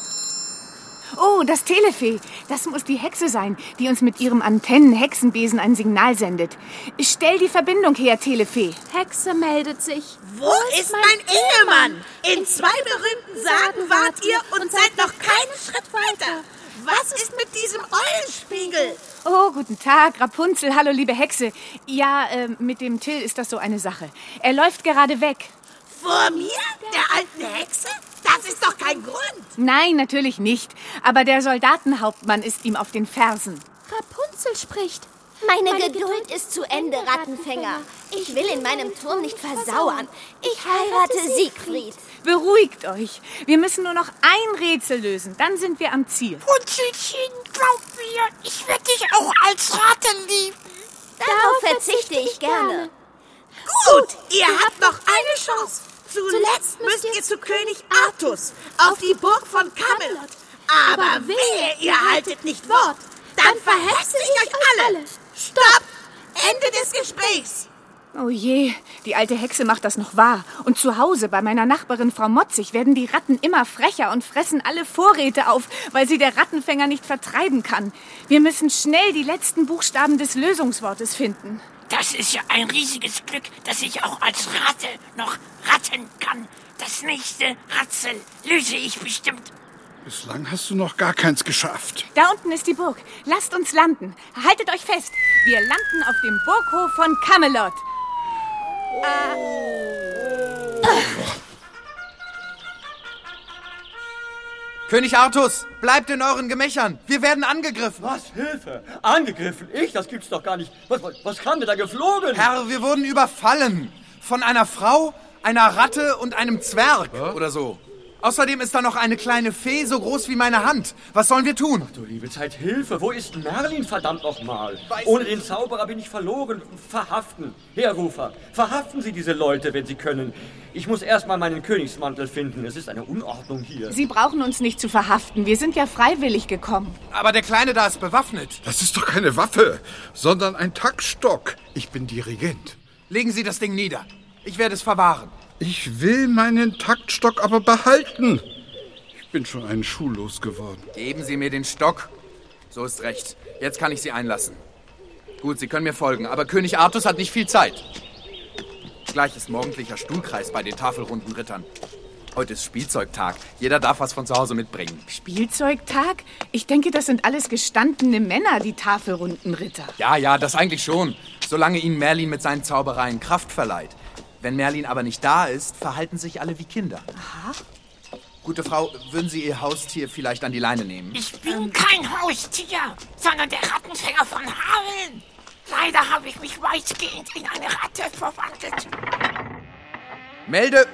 Oh, das Telefee. Das muss die Hexe sein, die uns mit ihrem Antennen-Hexenbesen ein Signal sendet. Stell die Verbindung her, Telefee. Hexe meldet sich. Wo ist mein Ehemann? In zwei berühmten Sagen wart ihr und seid noch keinen Schritt weiter. Was ist mit diesem Eulenspiegel? Oh, guten Tag, Rapunzel. Hallo, liebe Hexe. Ja, äh, mit dem Till ist das so eine Sache. Er läuft gerade weg. Vor mir? Der alten Hexe? Das ist doch kein Grund. Nein, natürlich nicht. Aber der Soldatenhauptmann ist ihm auf den Fersen. Rapunzel spricht. Meine, Geduld ist zu Ende, Rattenfänger. Ich will in meinem Turm nicht versauern. Ich heirate Siegfried. Beruhigt euch. Wir müssen nur noch ein Rätsel lösen. Dann sind wir am Ziel. Putzelchen, glaub mir, ich werde dich auch als Ratte lieben. Darauf verzichte ich gerne. Gut, ihr habt noch eine Chance. Zuletzt müsst ihr zu König Artus auf die Burg von Camelot. Aber wehe, ihr haltet nicht Wort. Dann verhetze ich euch alle. Stopp! Ende des Gesprächs. Oh je, die alte Hexe macht das noch wahr. Und zu Hause bei meiner Nachbarin Frau Motzig werden die Ratten immer frecher und fressen alle Vorräte auf, weil sie der Rattenfänger nicht vertreiben kann. Wir müssen schnell die letzten Buchstaben des Lösungswortes finden. Das ist ja ein riesiges Glück, dass ich auch als Ratte noch ratten kann. Das nächste Ratzel löse ich bestimmt. Bislang hast du noch gar keins geschafft. Da unten ist die Burg. Lasst uns landen. Haltet euch fest. Wir landen auf dem Burghof von Camelot. König Artus, bleibt in euren Gemächern. Wir werden angegriffen. Was? Hilfe? Angegriffen? Ich? Das gibt's doch gar nicht. Was, was, was kam denn da geflogen? Herr, wir wurden überfallen. Von einer Frau, einer Ratte und einem Zwerg oder so. Außerdem ist da noch eine kleine Fee, so groß wie meine Hand. Was sollen wir tun? Ach du liebe Zeit, Hilfe! Wo ist Merlin, verdammt nochmal? Ohne den Zauberer bin ich verloren. Verhaften. Herrufer, verhaften Sie diese Leute, wenn Sie können. Ich muss erstmal meinen Königsmantel finden. Es ist eine Unordnung hier. Sie brauchen uns nicht zu verhaften. Wir sind ja freiwillig gekommen. Aber der Kleine da ist bewaffnet. Das ist doch keine Waffe, sondern ein Taktstock. Ich bin Dirigent. Legen Sie das Ding nieder. Ich werde es verwahren. Ich will meinen Taktstock aber behalten. Ich bin schon einen Schuh losgeworden. Geben Sie mir den Stock. So ist recht. Jetzt kann ich Sie einlassen. Gut, Sie können mir folgen, aber König Artus hat nicht viel Zeit. Gleich ist morgendlicher Stuhlkreis bei den tafelrunden Rittern. Heute ist Spielzeugtag. Jeder darf was von zu Hause mitbringen. Spielzeugtag? Ich denke, das sind alles gestandene Männer, die tafelrunden Ritter. Ja, ja, das eigentlich schon. Solange Ihnen Merlin mit seinen Zaubereien Kraft verleiht. Wenn Merlin aber nicht da ist, verhalten sich alle wie Kinder. Aha. Gute Frau, würden Sie Ihr Haustier vielleicht an die Leine nehmen? Ich bin kein Haustier, sondern der Rattenfänger von Hameln. Leider habe ich mich weitgehend in eine Ratte verwandelt. Melde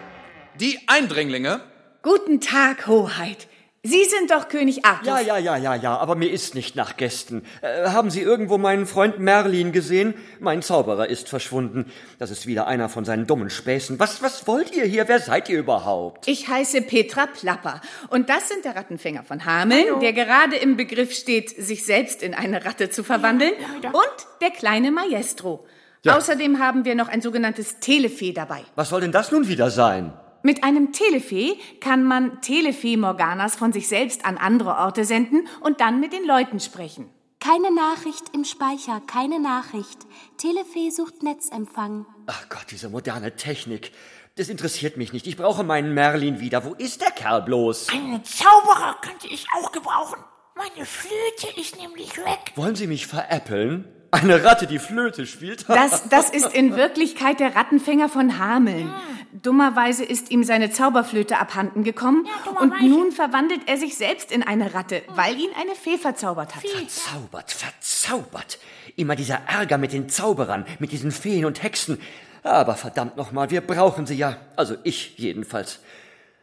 die Eindringlinge. Guten Tag, Hoheit. Sie sind doch König Artus. Ja, ja, ja, ja, ja, aber mir ist nicht nach Gästen. Äh, haben Sie irgendwo meinen Freund Merlin gesehen? Mein Zauberer ist verschwunden. Das ist wieder einer von seinen dummen Späßen. Was, was wollt ihr hier? Wer seid ihr überhaupt? Ich heiße Petra Plapper. Und das sind der Rattenfänger von Hameln, der gerade im Begriff steht, sich selbst in eine Ratte zu verwandeln. Und der kleine Maestro. Außerdem haben wir noch ein sogenanntes Telefee dabei. Was soll denn das nun wieder sein? Mit einem Telefee kann man Telefee-Morganas von sich selbst an andere Orte senden und dann mit den Leuten sprechen. Keine Nachricht im Speicher, keine Nachricht. Telefee sucht Netzempfang. Ach Gott, diese moderne Technik. Das interessiert mich nicht. Ich brauche meinen Merlin wieder. Wo ist der Kerl bloß? Einen Zauberer könnte ich auch gebrauchen. Meine Flöte ist nämlich weg. Wollen Sie mich veräppeln? Eine Ratte, die Flöte spielt? Das, das ist in Wirklichkeit der Rattenfänger von Hameln. Dummerweise ist ihm seine Zauberflöte abhanden gekommen und nun verwandelt er sich selbst in eine Ratte, weil ihn eine Fee verzaubert hat. Verzaubert, verzaubert. Immer dieser Ärger mit den Zauberern, mit diesen Feen und Hexen. Aber verdammt nochmal, wir brauchen sie ja. Also ich jedenfalls.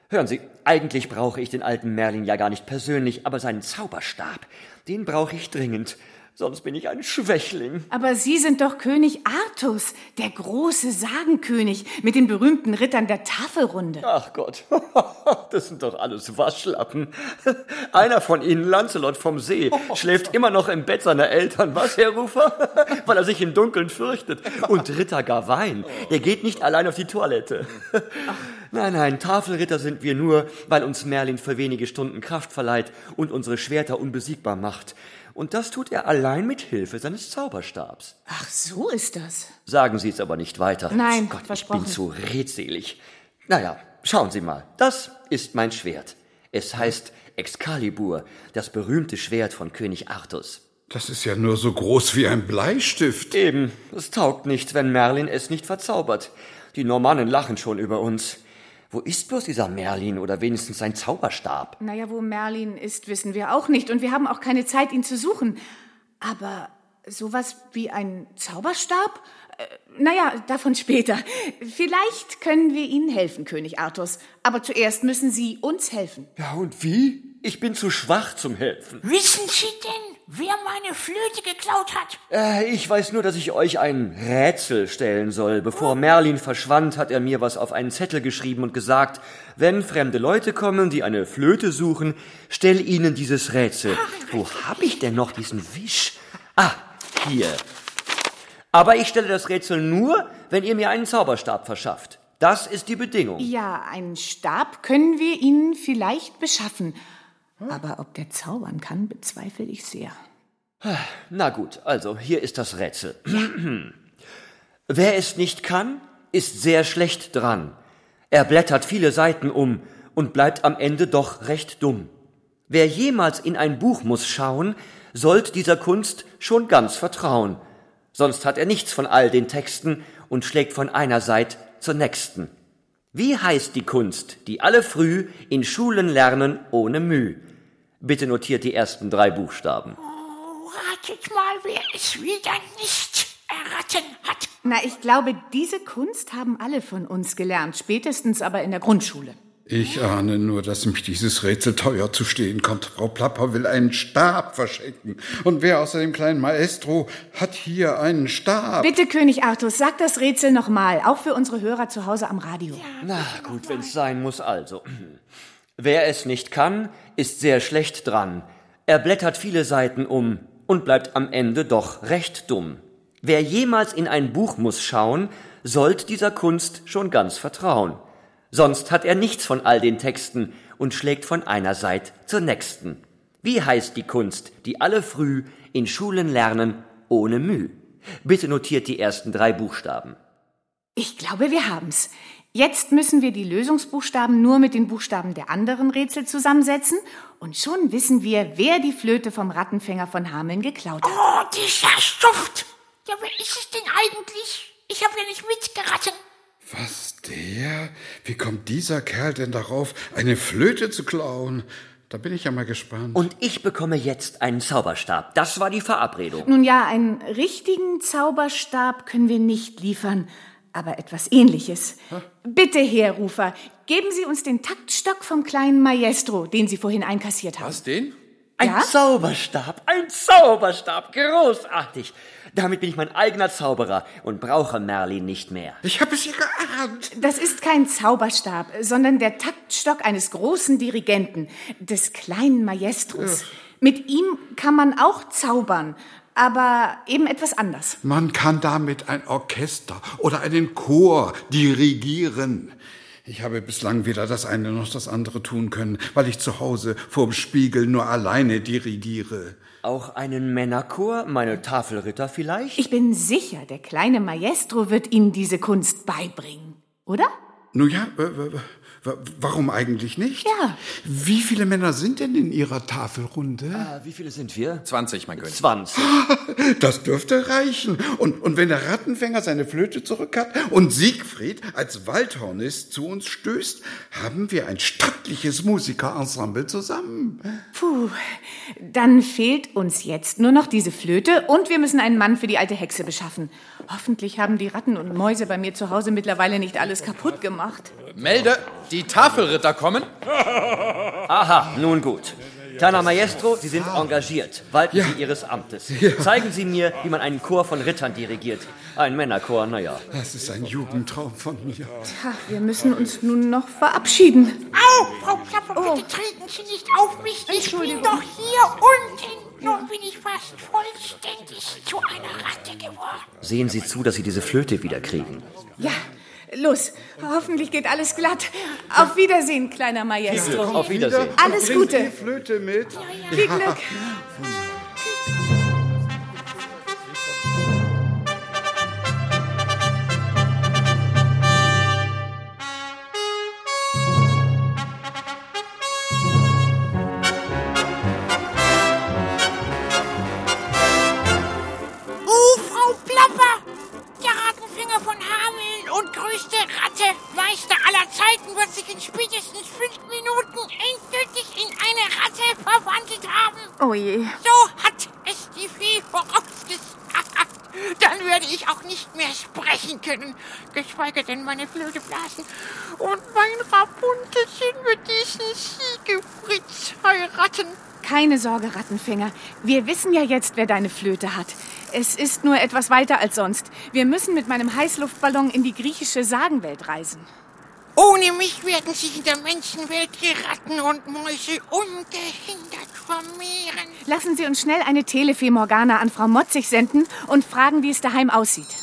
Hören Sie, eigentlich brauche ich den alten Merlin ja gar nicht persönlich, aber seinen Zauberstab, den brauche ich dringend. Sonst bin ich ein Schwächling. Aber Sie sind doch König Artus, der große Sagenkönig mit den berühmten Rittern der Tafelrunde. Ach Gott, das sind doch alles Waschlappen. Einer von ihnen, Lancelot vom See, schläft immer noch im Bett seiner Eltern. Was, Herr Rufer? Weil er sich im Dunkeln fürchtet. Und Ritter Gawain, der geht nicht allein auf die Toilette. Nein, nein, Tafelritter sind wir nur, weil uns Merlin für wenige Stunden Kraft verleiht und unsere Schwerter unbesiegbar macht. Und das tut er allein mit Hilfe seines Zauberstabs. Ach, so ist das. Sagen Sie es aber nicht weiter. Nein, Gott, ich versprochen. bin zu redselig. Naja, schauen Sie mal. Das ist mein Schwert. Es heißt Excalibur, das berühmte Schwert von König Artus. Das ist ja nur so groß wie ein Bleistift. Eben, es taugt nichts, wenn Merlin es nicht verzaubert. Die Normannen lachen schon über uns. Wo ist bloß dieser Merlin oder wenigstens sein Zauberstab? Naja, wo Merlin ist, wissen wir auch nicht. Und wir haben auch keine Zeit, ihn zu suchen. Aber sowas wie ein Zauberstab? Äh, naja, davon später. Vielleicht können wir Ihnen helfen, König Artus. Aber zuerst müssen Sie uns helfen. Ja, und wie? Ich bin zu schwach zum Helfen. Wissen Sie denn, wer meine Flöte geklaut hat? Äh, ich weiß nur, dass ich euch ein Rätsel stellen soll. Bevor Merlin verschwand, hat er mir was auf einen Zettel geschrieben und gesagt, wenn fremde Leute kommen, die eine Flöte suchen, stell ihnen dieses Rätsel. Wo hab ich denn noch diesen Wisch? Ah, hier. Aber ich stelle das Rätsel nur, wenn ihr mir einen Zauberstab verschafft. Das ist die Bedingung. Ja, einen Stab können wir Ihnen vielleicht beschaffen. Aber ob der zaubern kann, bezweifle ich sehr. Na gut, also hier ist das Rätsel. Wer es nicht kann, ist sehr schlecht dran. Er blättert viele Seiten um und bleibt am Ende doch recht dumm. Wer jemals in ein Buch muss schauen, sollt dieser Kunst schon ganz vertrauen. Sonst hat er nichts von all den Texten und schlägt von einer Seite zur nächsten. Wie heißt die Kunst, die alle früh in Schulen lernen ohne Mühe? Bitte notiert die ersten drei Buchstaben. Oh, ratet mal, wer es wieder nicht erraten hat. Na, ich glaube, diese Kunst haben alle von uns gelernt, spätestens aber in der Grundschule. Ich ahne nur, dass mich dieses Rätsel teuer zu stehen kommt. Frau Plapper will einen Stab verschenken. Und wer außer dem kleinen Maestro hat hier einen Stab? Bitte, König Artus, sag das Rätsel nochmal, auch für unsere Hörer zu Hause am Radio. Na gut, wenn's sein muss, also. Wer es nicht kann, ist sehr schlecht dran. Er blättert viele Seiten um und bleibt am Ende doch recht dumm. Wer jemals in ein Buch muss schauen, sollt dieser Kunst schon ganz vertrauen. Sonst hat er nichts von all den Texten und schlägt von einer Seite zur nächsten. Wie heißt die Kunst, die alle früh in Schulen lernen ohne Mühe? Bitte notiert die ersten drei Buchstaben. Ich glaube, wir haben's. Jetzt müssen wir die Lösungsbuchstaben nur mit den Buchstaben der anderen Rätsel zusammensetzen und schon wissen wir, wer die Flöte vom Rattenfänger von Hameln geklaut hat. Oh, dieser Stuft! Ja, wer ist es denn eigentlich? Ich habe ja nicht mitgeraten. Was, der? Wie kommt dieser Kerl denn darauf, eine Flöte zu klauen? Da bin ich ja mal gespannt. Und ich bekomme jetzt einen Zauberstab. Das war die Verabredung. Nun ja, einen richtigen Zauberstab können wir nicht liefern, aber etwas ähnliches. Bitte, Herr Rufer, geben Sie uns den Taktstock vom kleinen Maestro, den Sie vorhin einkassiert haben. Was, den? Ein Ja? Zauberstab, ein Zauberstab, großartig. Damit bin ich mein eigener Zauberer und brauche Merlin nicht mehr. Ich habe es ja geahnt. Das ist kein Zauberstab, sondern der Taktstock eines großen Dirigenten, des kleinen Maestros. Mit ihm kann man auch zaubern, aber eben etwas anders. Man kann damit ein Orchester oder einen Chor dirigieren. Ich habe bislang weder das eine noch das andere tun können, weil ich zu Hause vorm Spiegel nur alleine dirigiere. Auch einen Männerchor, meine Tafelritter vielleicht? Ich bin sicher, der kleine Maestro wird Ihnen diese Kunst beibringen, oder? Nun ja, warum eigentlich nicht? Ja. Wie viele Männer sind denn in Ihrer Tafelrunde? Ah, wie viele sind wir? 20, mein König. 20. Das dürfte reichen. Und, und wenn der Rattenfänger seine Flöte zurück hat und Siegfried als Waldhornist zu uns stößt, haben wir ein stattliches Musikerensemble zusammen. Puh, dann fehlt uns jetzt nur noch diese Flöte und wir müssen einen Mann für die alte Hexe beschaffen. Hoffentlich haben die Ratten und Mäuse bei mir zu Hause mittlerweile nicht alles kaputt gemacht. Melde, die Tafelritter kommen. Aha, nun gut. Kleiner Maestro, Sie sind engagiert. Walten Sie Ihres Amtes. Zeigen Sie mir, wie man einen Chor von Rittern dirigiert. Ein Männerchor, naja. Das ist ein Jugendtraum von mir. Tja, wir müssen uns nun noch verabschieden. Au, Frau Klapper, bitte treten Sie nicht auf mich. Ich bin doch hier unten. Nun bin ich fast vollständig zu einer Ratte geworden. Sehen Sie zu, dass Sie diese Flöte wiederkriegen. Ja, los. Hoffentlich geht alles glatt. Auf Wiedersehen, kleiner Maestro. Auf Wiedersehen. Alles Gute. die Flöte mit. Viel Glück. Keine Sorge, Rattenfänger. Wir wissen ja jetzt, wer deine Flöte hat. Es ist nur etwas weiter als sonst. Wir müssen mit meinem Heißluftballon in die griechische Sagenwelt reisen. Ohne mich werden sich in der Menschenwelt die Ratten und Mäuse ungehindert vermehren. Lassen Sie uns schnell eine Telefee Morgana an Frau Motzig senden und fragen, wie es daheim aussieht.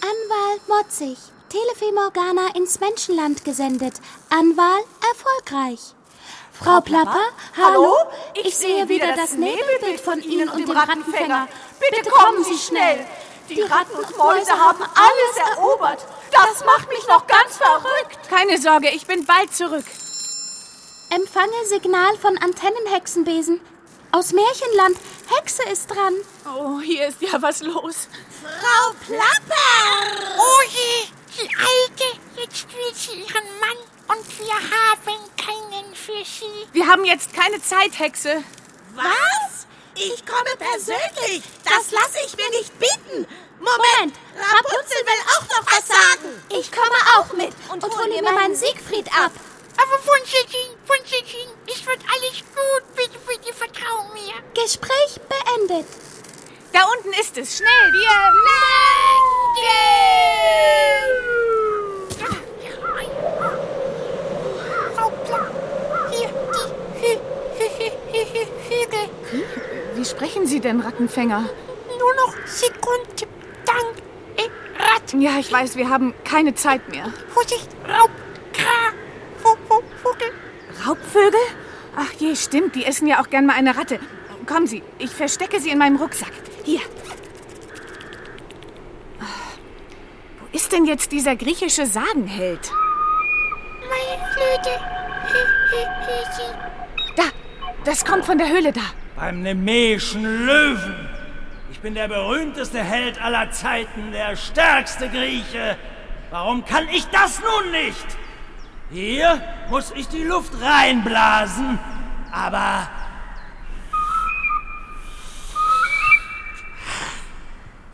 Anwahl Motzig. Telefee Morgana ins Menschenland gesendet. Anwahl erfolgreich. Frau Plapper, hallo? Ich sehe wieder das Nebelbild von Ihnen und dem Rattenfänger. Bitte kommen Sie schnell. Die Ratten und Mäuse haben alles erobert. Das macht mich noch ganz verrückt. Keine Sorge, ich bin bald zurück. Empfange Signal von Antennenhexenbesen. Aus Märchenland. Hexe ist dran. Oh, hier ist ja was los. Frau Plapper! Oh je, die Alte, jetzt spielt sie ihren Mann und wir haben keinen sie. Wir haben jetzt keine Zeit, Hexe. Was? Ich komme persönlich. Das lasse ich mir nicht bieten. Moment, Rapunzel will auch noch was sagen. Ich komme auch mit und, Und hole mir meinen Siegfried ab. Aber Funzelchen, Funzelchen, es wird alles gut. Bitte, bitte, vertrau mir. Gespräch beendet. Da unten ist es. Schnell, wir... Frau Wie sprechen Sie denn, Rattenfänger? Nur noch Sekunden. Dank, äh, Ratten. Ja, ich weiß, wir haben keine Zeit mehr. Vorsicht, Raub, Kra, Vogel. Raubvögel? Ach je, stimmt, die essen ja auch gern mal eine Ratte. Kommen Sie, ich verstecke sie in meinem Rucksack. Hier. Wo ist denn jetzt dieser griechische Sagenheld? Meine Flöte. Da, das kommt von der Höhle da. Beim nemäischen Löwen. Ich bin der berühmteste Held aller Zeiten, der stärkste Grieche. Warum kann ich das nun nicht? Hier muss ich die Luft reinblasen, aber...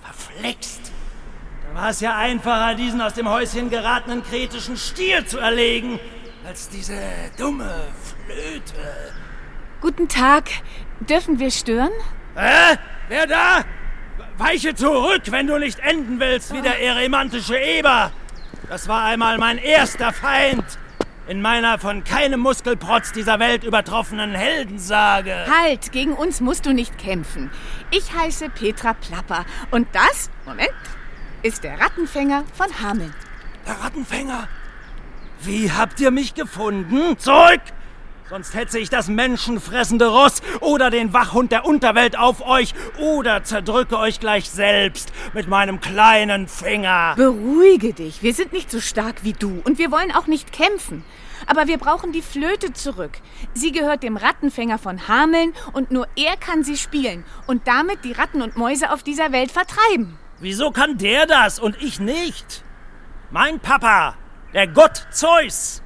Verflixt. Da war es ja einfacher, diesen aus dem Häuschen geratenen kretischen Stier zu erlegen, als diese dumme Flöte. Guten Tag. Dürfen wir stören? Hä? Wer da? Weiche zurück, wenn du nicht enden willst wie der eremantische Eber. Das war einmal mein erster Feind in meiner von keinem Muskelprotz dieser Welt übertroffenen Heldensage. Halt, gegen uns musst du nicht kämpfen. Ich heiße Petra Plapper und das, Moment, ist der Rattenfänger von Hameln. Der Rattenfänger? Wie habt ihr mich gefunden? Zurück! Sonst hetze ich das menschenfressende Ross oder den Wachhund der Unterwelt auf euch oder zerdrücke euch gleich selbst mit meinem kleinen Finger. Beruhige dich, wir sind nicht so stark wie du und wir wollen auch nicht kämpfen. Aber wir brauchen die Flöte zurück. Sie gehört dem Rattenfänger von Hameln und nur er kann sie spielen und damit die Ratten und Mäuse auf dieser Welt vertreiben. Wieso kann der das und ich nicht? Mein Papa, der Gott Zeus,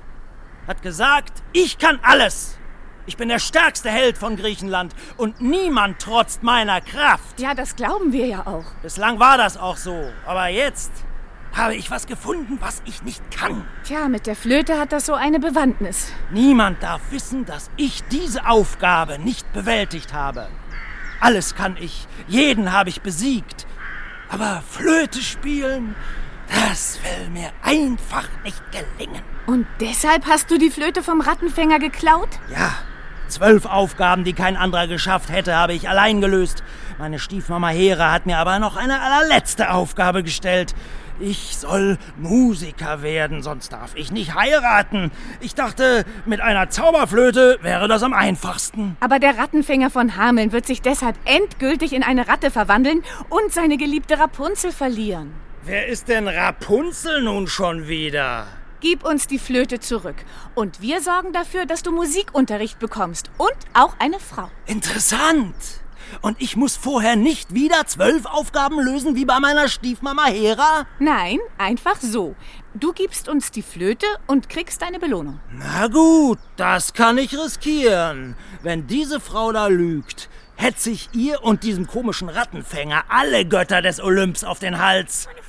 hat gesagt, ich kann alles. Ich bin der stärkste Held von Griechenland und niemand trotzt meiner Kraft. Ja, das glauben wir ja auch. Bislang war das auch so, aber jetzt habe ich was gefunden, was ich nicht kann. Tja, mit der Flöte hat das so eine Bewandtnis. Niemand darf wissen, dass ich diese Aufgabe nicht bewältigt habe. Alles kann ich, jeden habe ich besiegt. Aber Flöte spielen, das will mir einfach nicht gelingen. Und deshalb hast du die Flöte vom Rattenfänger geklaut? Ja, zwölf Aufgaben, die kein anderer geschafft hätte, habe ich allein gelöst. Meine Stiefmama Hera hat mir aber noch eine allerletzte Aufgabe gestellt. Ich soll Musiker werden, sonst darf ich nicht heiraten. Ich dachte, mit einer Zauberflöte wäre das am einfachsten. Aber der Rattenfänger von Hameln wird sich deshalb endgültig in eine Ratte verwandeln und seine geliebte Rapunzel verlieren. Wer ist denn Rapunzel nun schon wieder? Gib uns die Flöte zurück. Und wir sorgen dafür, dass du Musikunterricht bekommst. Und auch eine Frau. Interessant. Und ich muss vorher nicht wieder zwölf Aufgaben lösen wie bei meiner Stiefmama Hera? Nein, einfach so. Du gibst uns die Flöte und kriegst deine Belohnung. Na gut, das kann ich riskieren. Wenn diese Frau da lügt, hetze ich ihr und diesem komischen Rattenfänger alle Götter des Olymps auf den Hals. meine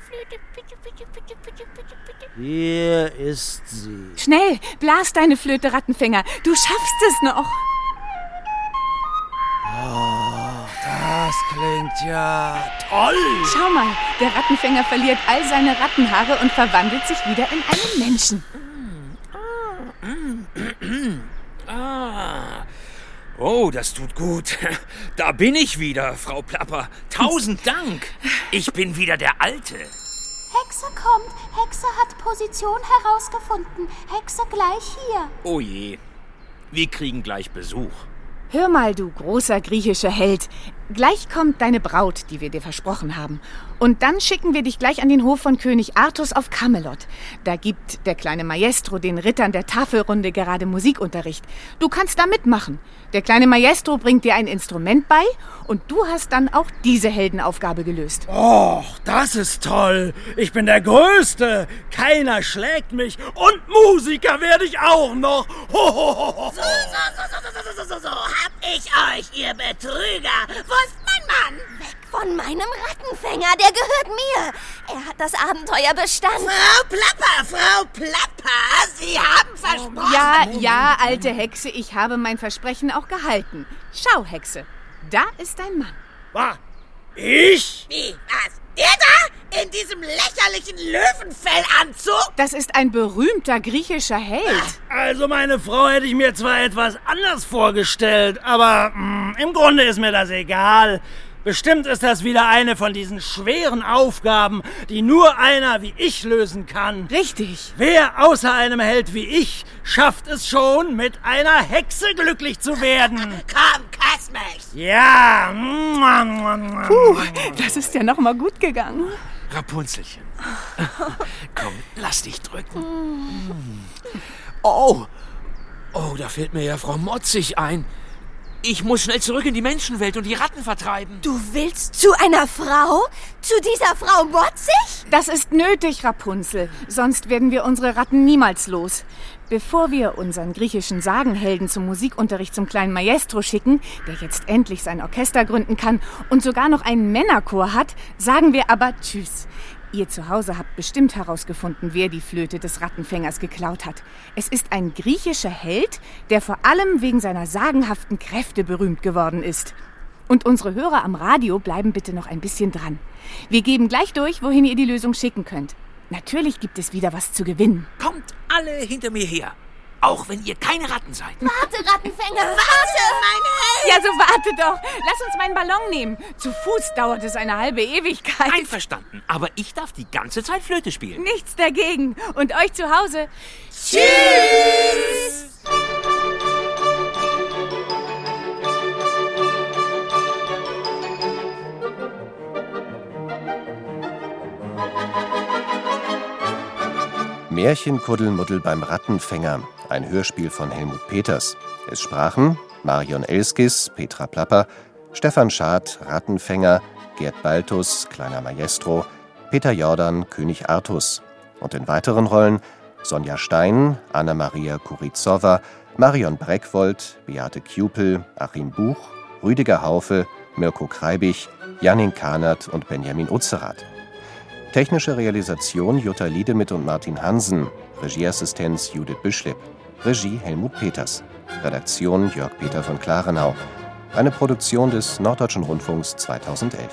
Flöte. Bitte, bitte, bitte, bitte, bitte, bitte. Hier ist sie. Schnell, blas deine Flöte, Rattenfänger. Du schaffst es noch. Oh, das klingt ja toll. Schau mal, der Rattenfänger verliert all seine Rattenhaare und verwandelt sich wieder in einen Menschen. Ah. Oh, das tut gut. Da bin ich wieder, Frau Plapper. Tausend Dank. Ich bin wieder der Alte. Hexe kommt. Hexe hat Position herausgefunden. Hexe gleich hier. Oh je. Wir kriegen gleich Besuch. Hör mal, du großer griechischer Held. Gleich kommt deine Braut, die wir dir versprochen haben. Und dann schicken wir dich gleich an den Hof von König Artus auf Camelot. Da gibt der kleine Maestro den Rittern der Tafelrunde gerade Musikunterricht. Du kannst da mitmachen. Der kleine Maestro bringt dir ein Instrument bei und du hast dann auch diese Heldenaufgabe gelöst. Och, das ist toll. Ich bin der Größte. Keiner schlägt mich. Und Musiker werde ich auch noch. Ho, ho, ho, ho. So, so, so, so, so, so, so, so, hab ich euch, ihr Betrüger. Wo ist mein Mann? Weg von meinem Rattenfänger, der gehört mir. Er hat das Abenteuer bestanden. Frau Plapper, Frau Plapper, Sie haben versprochen. Ja, ja, alte Hexe, ich habe mein Versprechen auch gehalten. Schau, Hexe, da ist dein Mann. Was? Ich? Wie, was? Der da? In diesem lächerlichen Löwenfellanzug? Das ist ein berühmter griechischer Held. Also meine Frau hätte ich mir zwar etwas anders vorgestellt, aber mh, im Grunde ist mir das egal. Bestimmt ist das wieder eine von diesen schweren Aufgaben, die nur einer wie ich lösen kann. Richtig. Wer außer einem Held wie ich schafft es schon, mit einer Hexe glücklich zu werden? Komm, küss mich. Ja. Puh, das ist ja noch mal gut gegangen. Rapunzelchen. Komm, lass dich drücken. Oh. Oh, da fällt mir ja Frau Motzig ein. Ich muss schnell zurück in die Menschenwelt und die Ratten vertreiben. Du willst zu einer Frau? Zu dieser Frau Motzig? Das ist nötig, Rapunzel. Sonst werden wir unsere Ratten niemals los. Bevor wir unseren griechischen Sagenhelden zum Musikunterricht zum kleinen Maestro schicken, der jetzt endlich sein Orchester gründen kann und sogar noch einen Männerchor hat, sagen wir aber Tschüss. Ihr zu Hause habt bestimmt herausgefunden, wer die Flöte des Rattenfängers geklaut hat. Es ist ein griechischer Held, der vor allem wegen seiner sagenhaften Kräfte berühmt geworden ist. Und unsere Hörer am Radio bleiben bitte noch ein bisschen dran. Wir geben gleich durch, wohin ihr die Lösung schicken könnt. Natürlich gibt es wieder was zu gewinnen. Kommt alle hinter mir her. Auch wenn ihr keine Ratten seid. Warte, Rattenfänger, warte! Meine Ja, so warte doch. Lass uns meinen Ballon nehmen. Zu Fuß dauert es eine halbe Ewigkeit. Einverstanden. Aber ich darf die ganze Zeit Flöte spielen. Nichts dagegen. Und euch zu Hause. Tschüss! Märchenkuddelmuddel beim Rattenfänger, ein Hörspiel von Helmut Peters. Es sprachen Marion Elskis, Petra Plapper, Stefan Schad, Rattenfänger, Gerd Baltus, Kleiner Maestro, Peter Jordan, König Artus. Und in weiteren Rollen Sonja Stein, Anna-Maria Kurizowa, Marion Breckwold, Beate Kupel, Achim Buch, Rüdiger Haufe, Mirko Kreibich, Jannin Kahnert und Benjamin Utzerath. Technische Realisation Jutta Liedemit und Martin Hansen. Regieassistenz Judith Büschlipp. Regie Helmut Peters. Redaktion Jörg Peter von Klarenau. Eine Produktion des Norddeutschen Rundfunks 2011.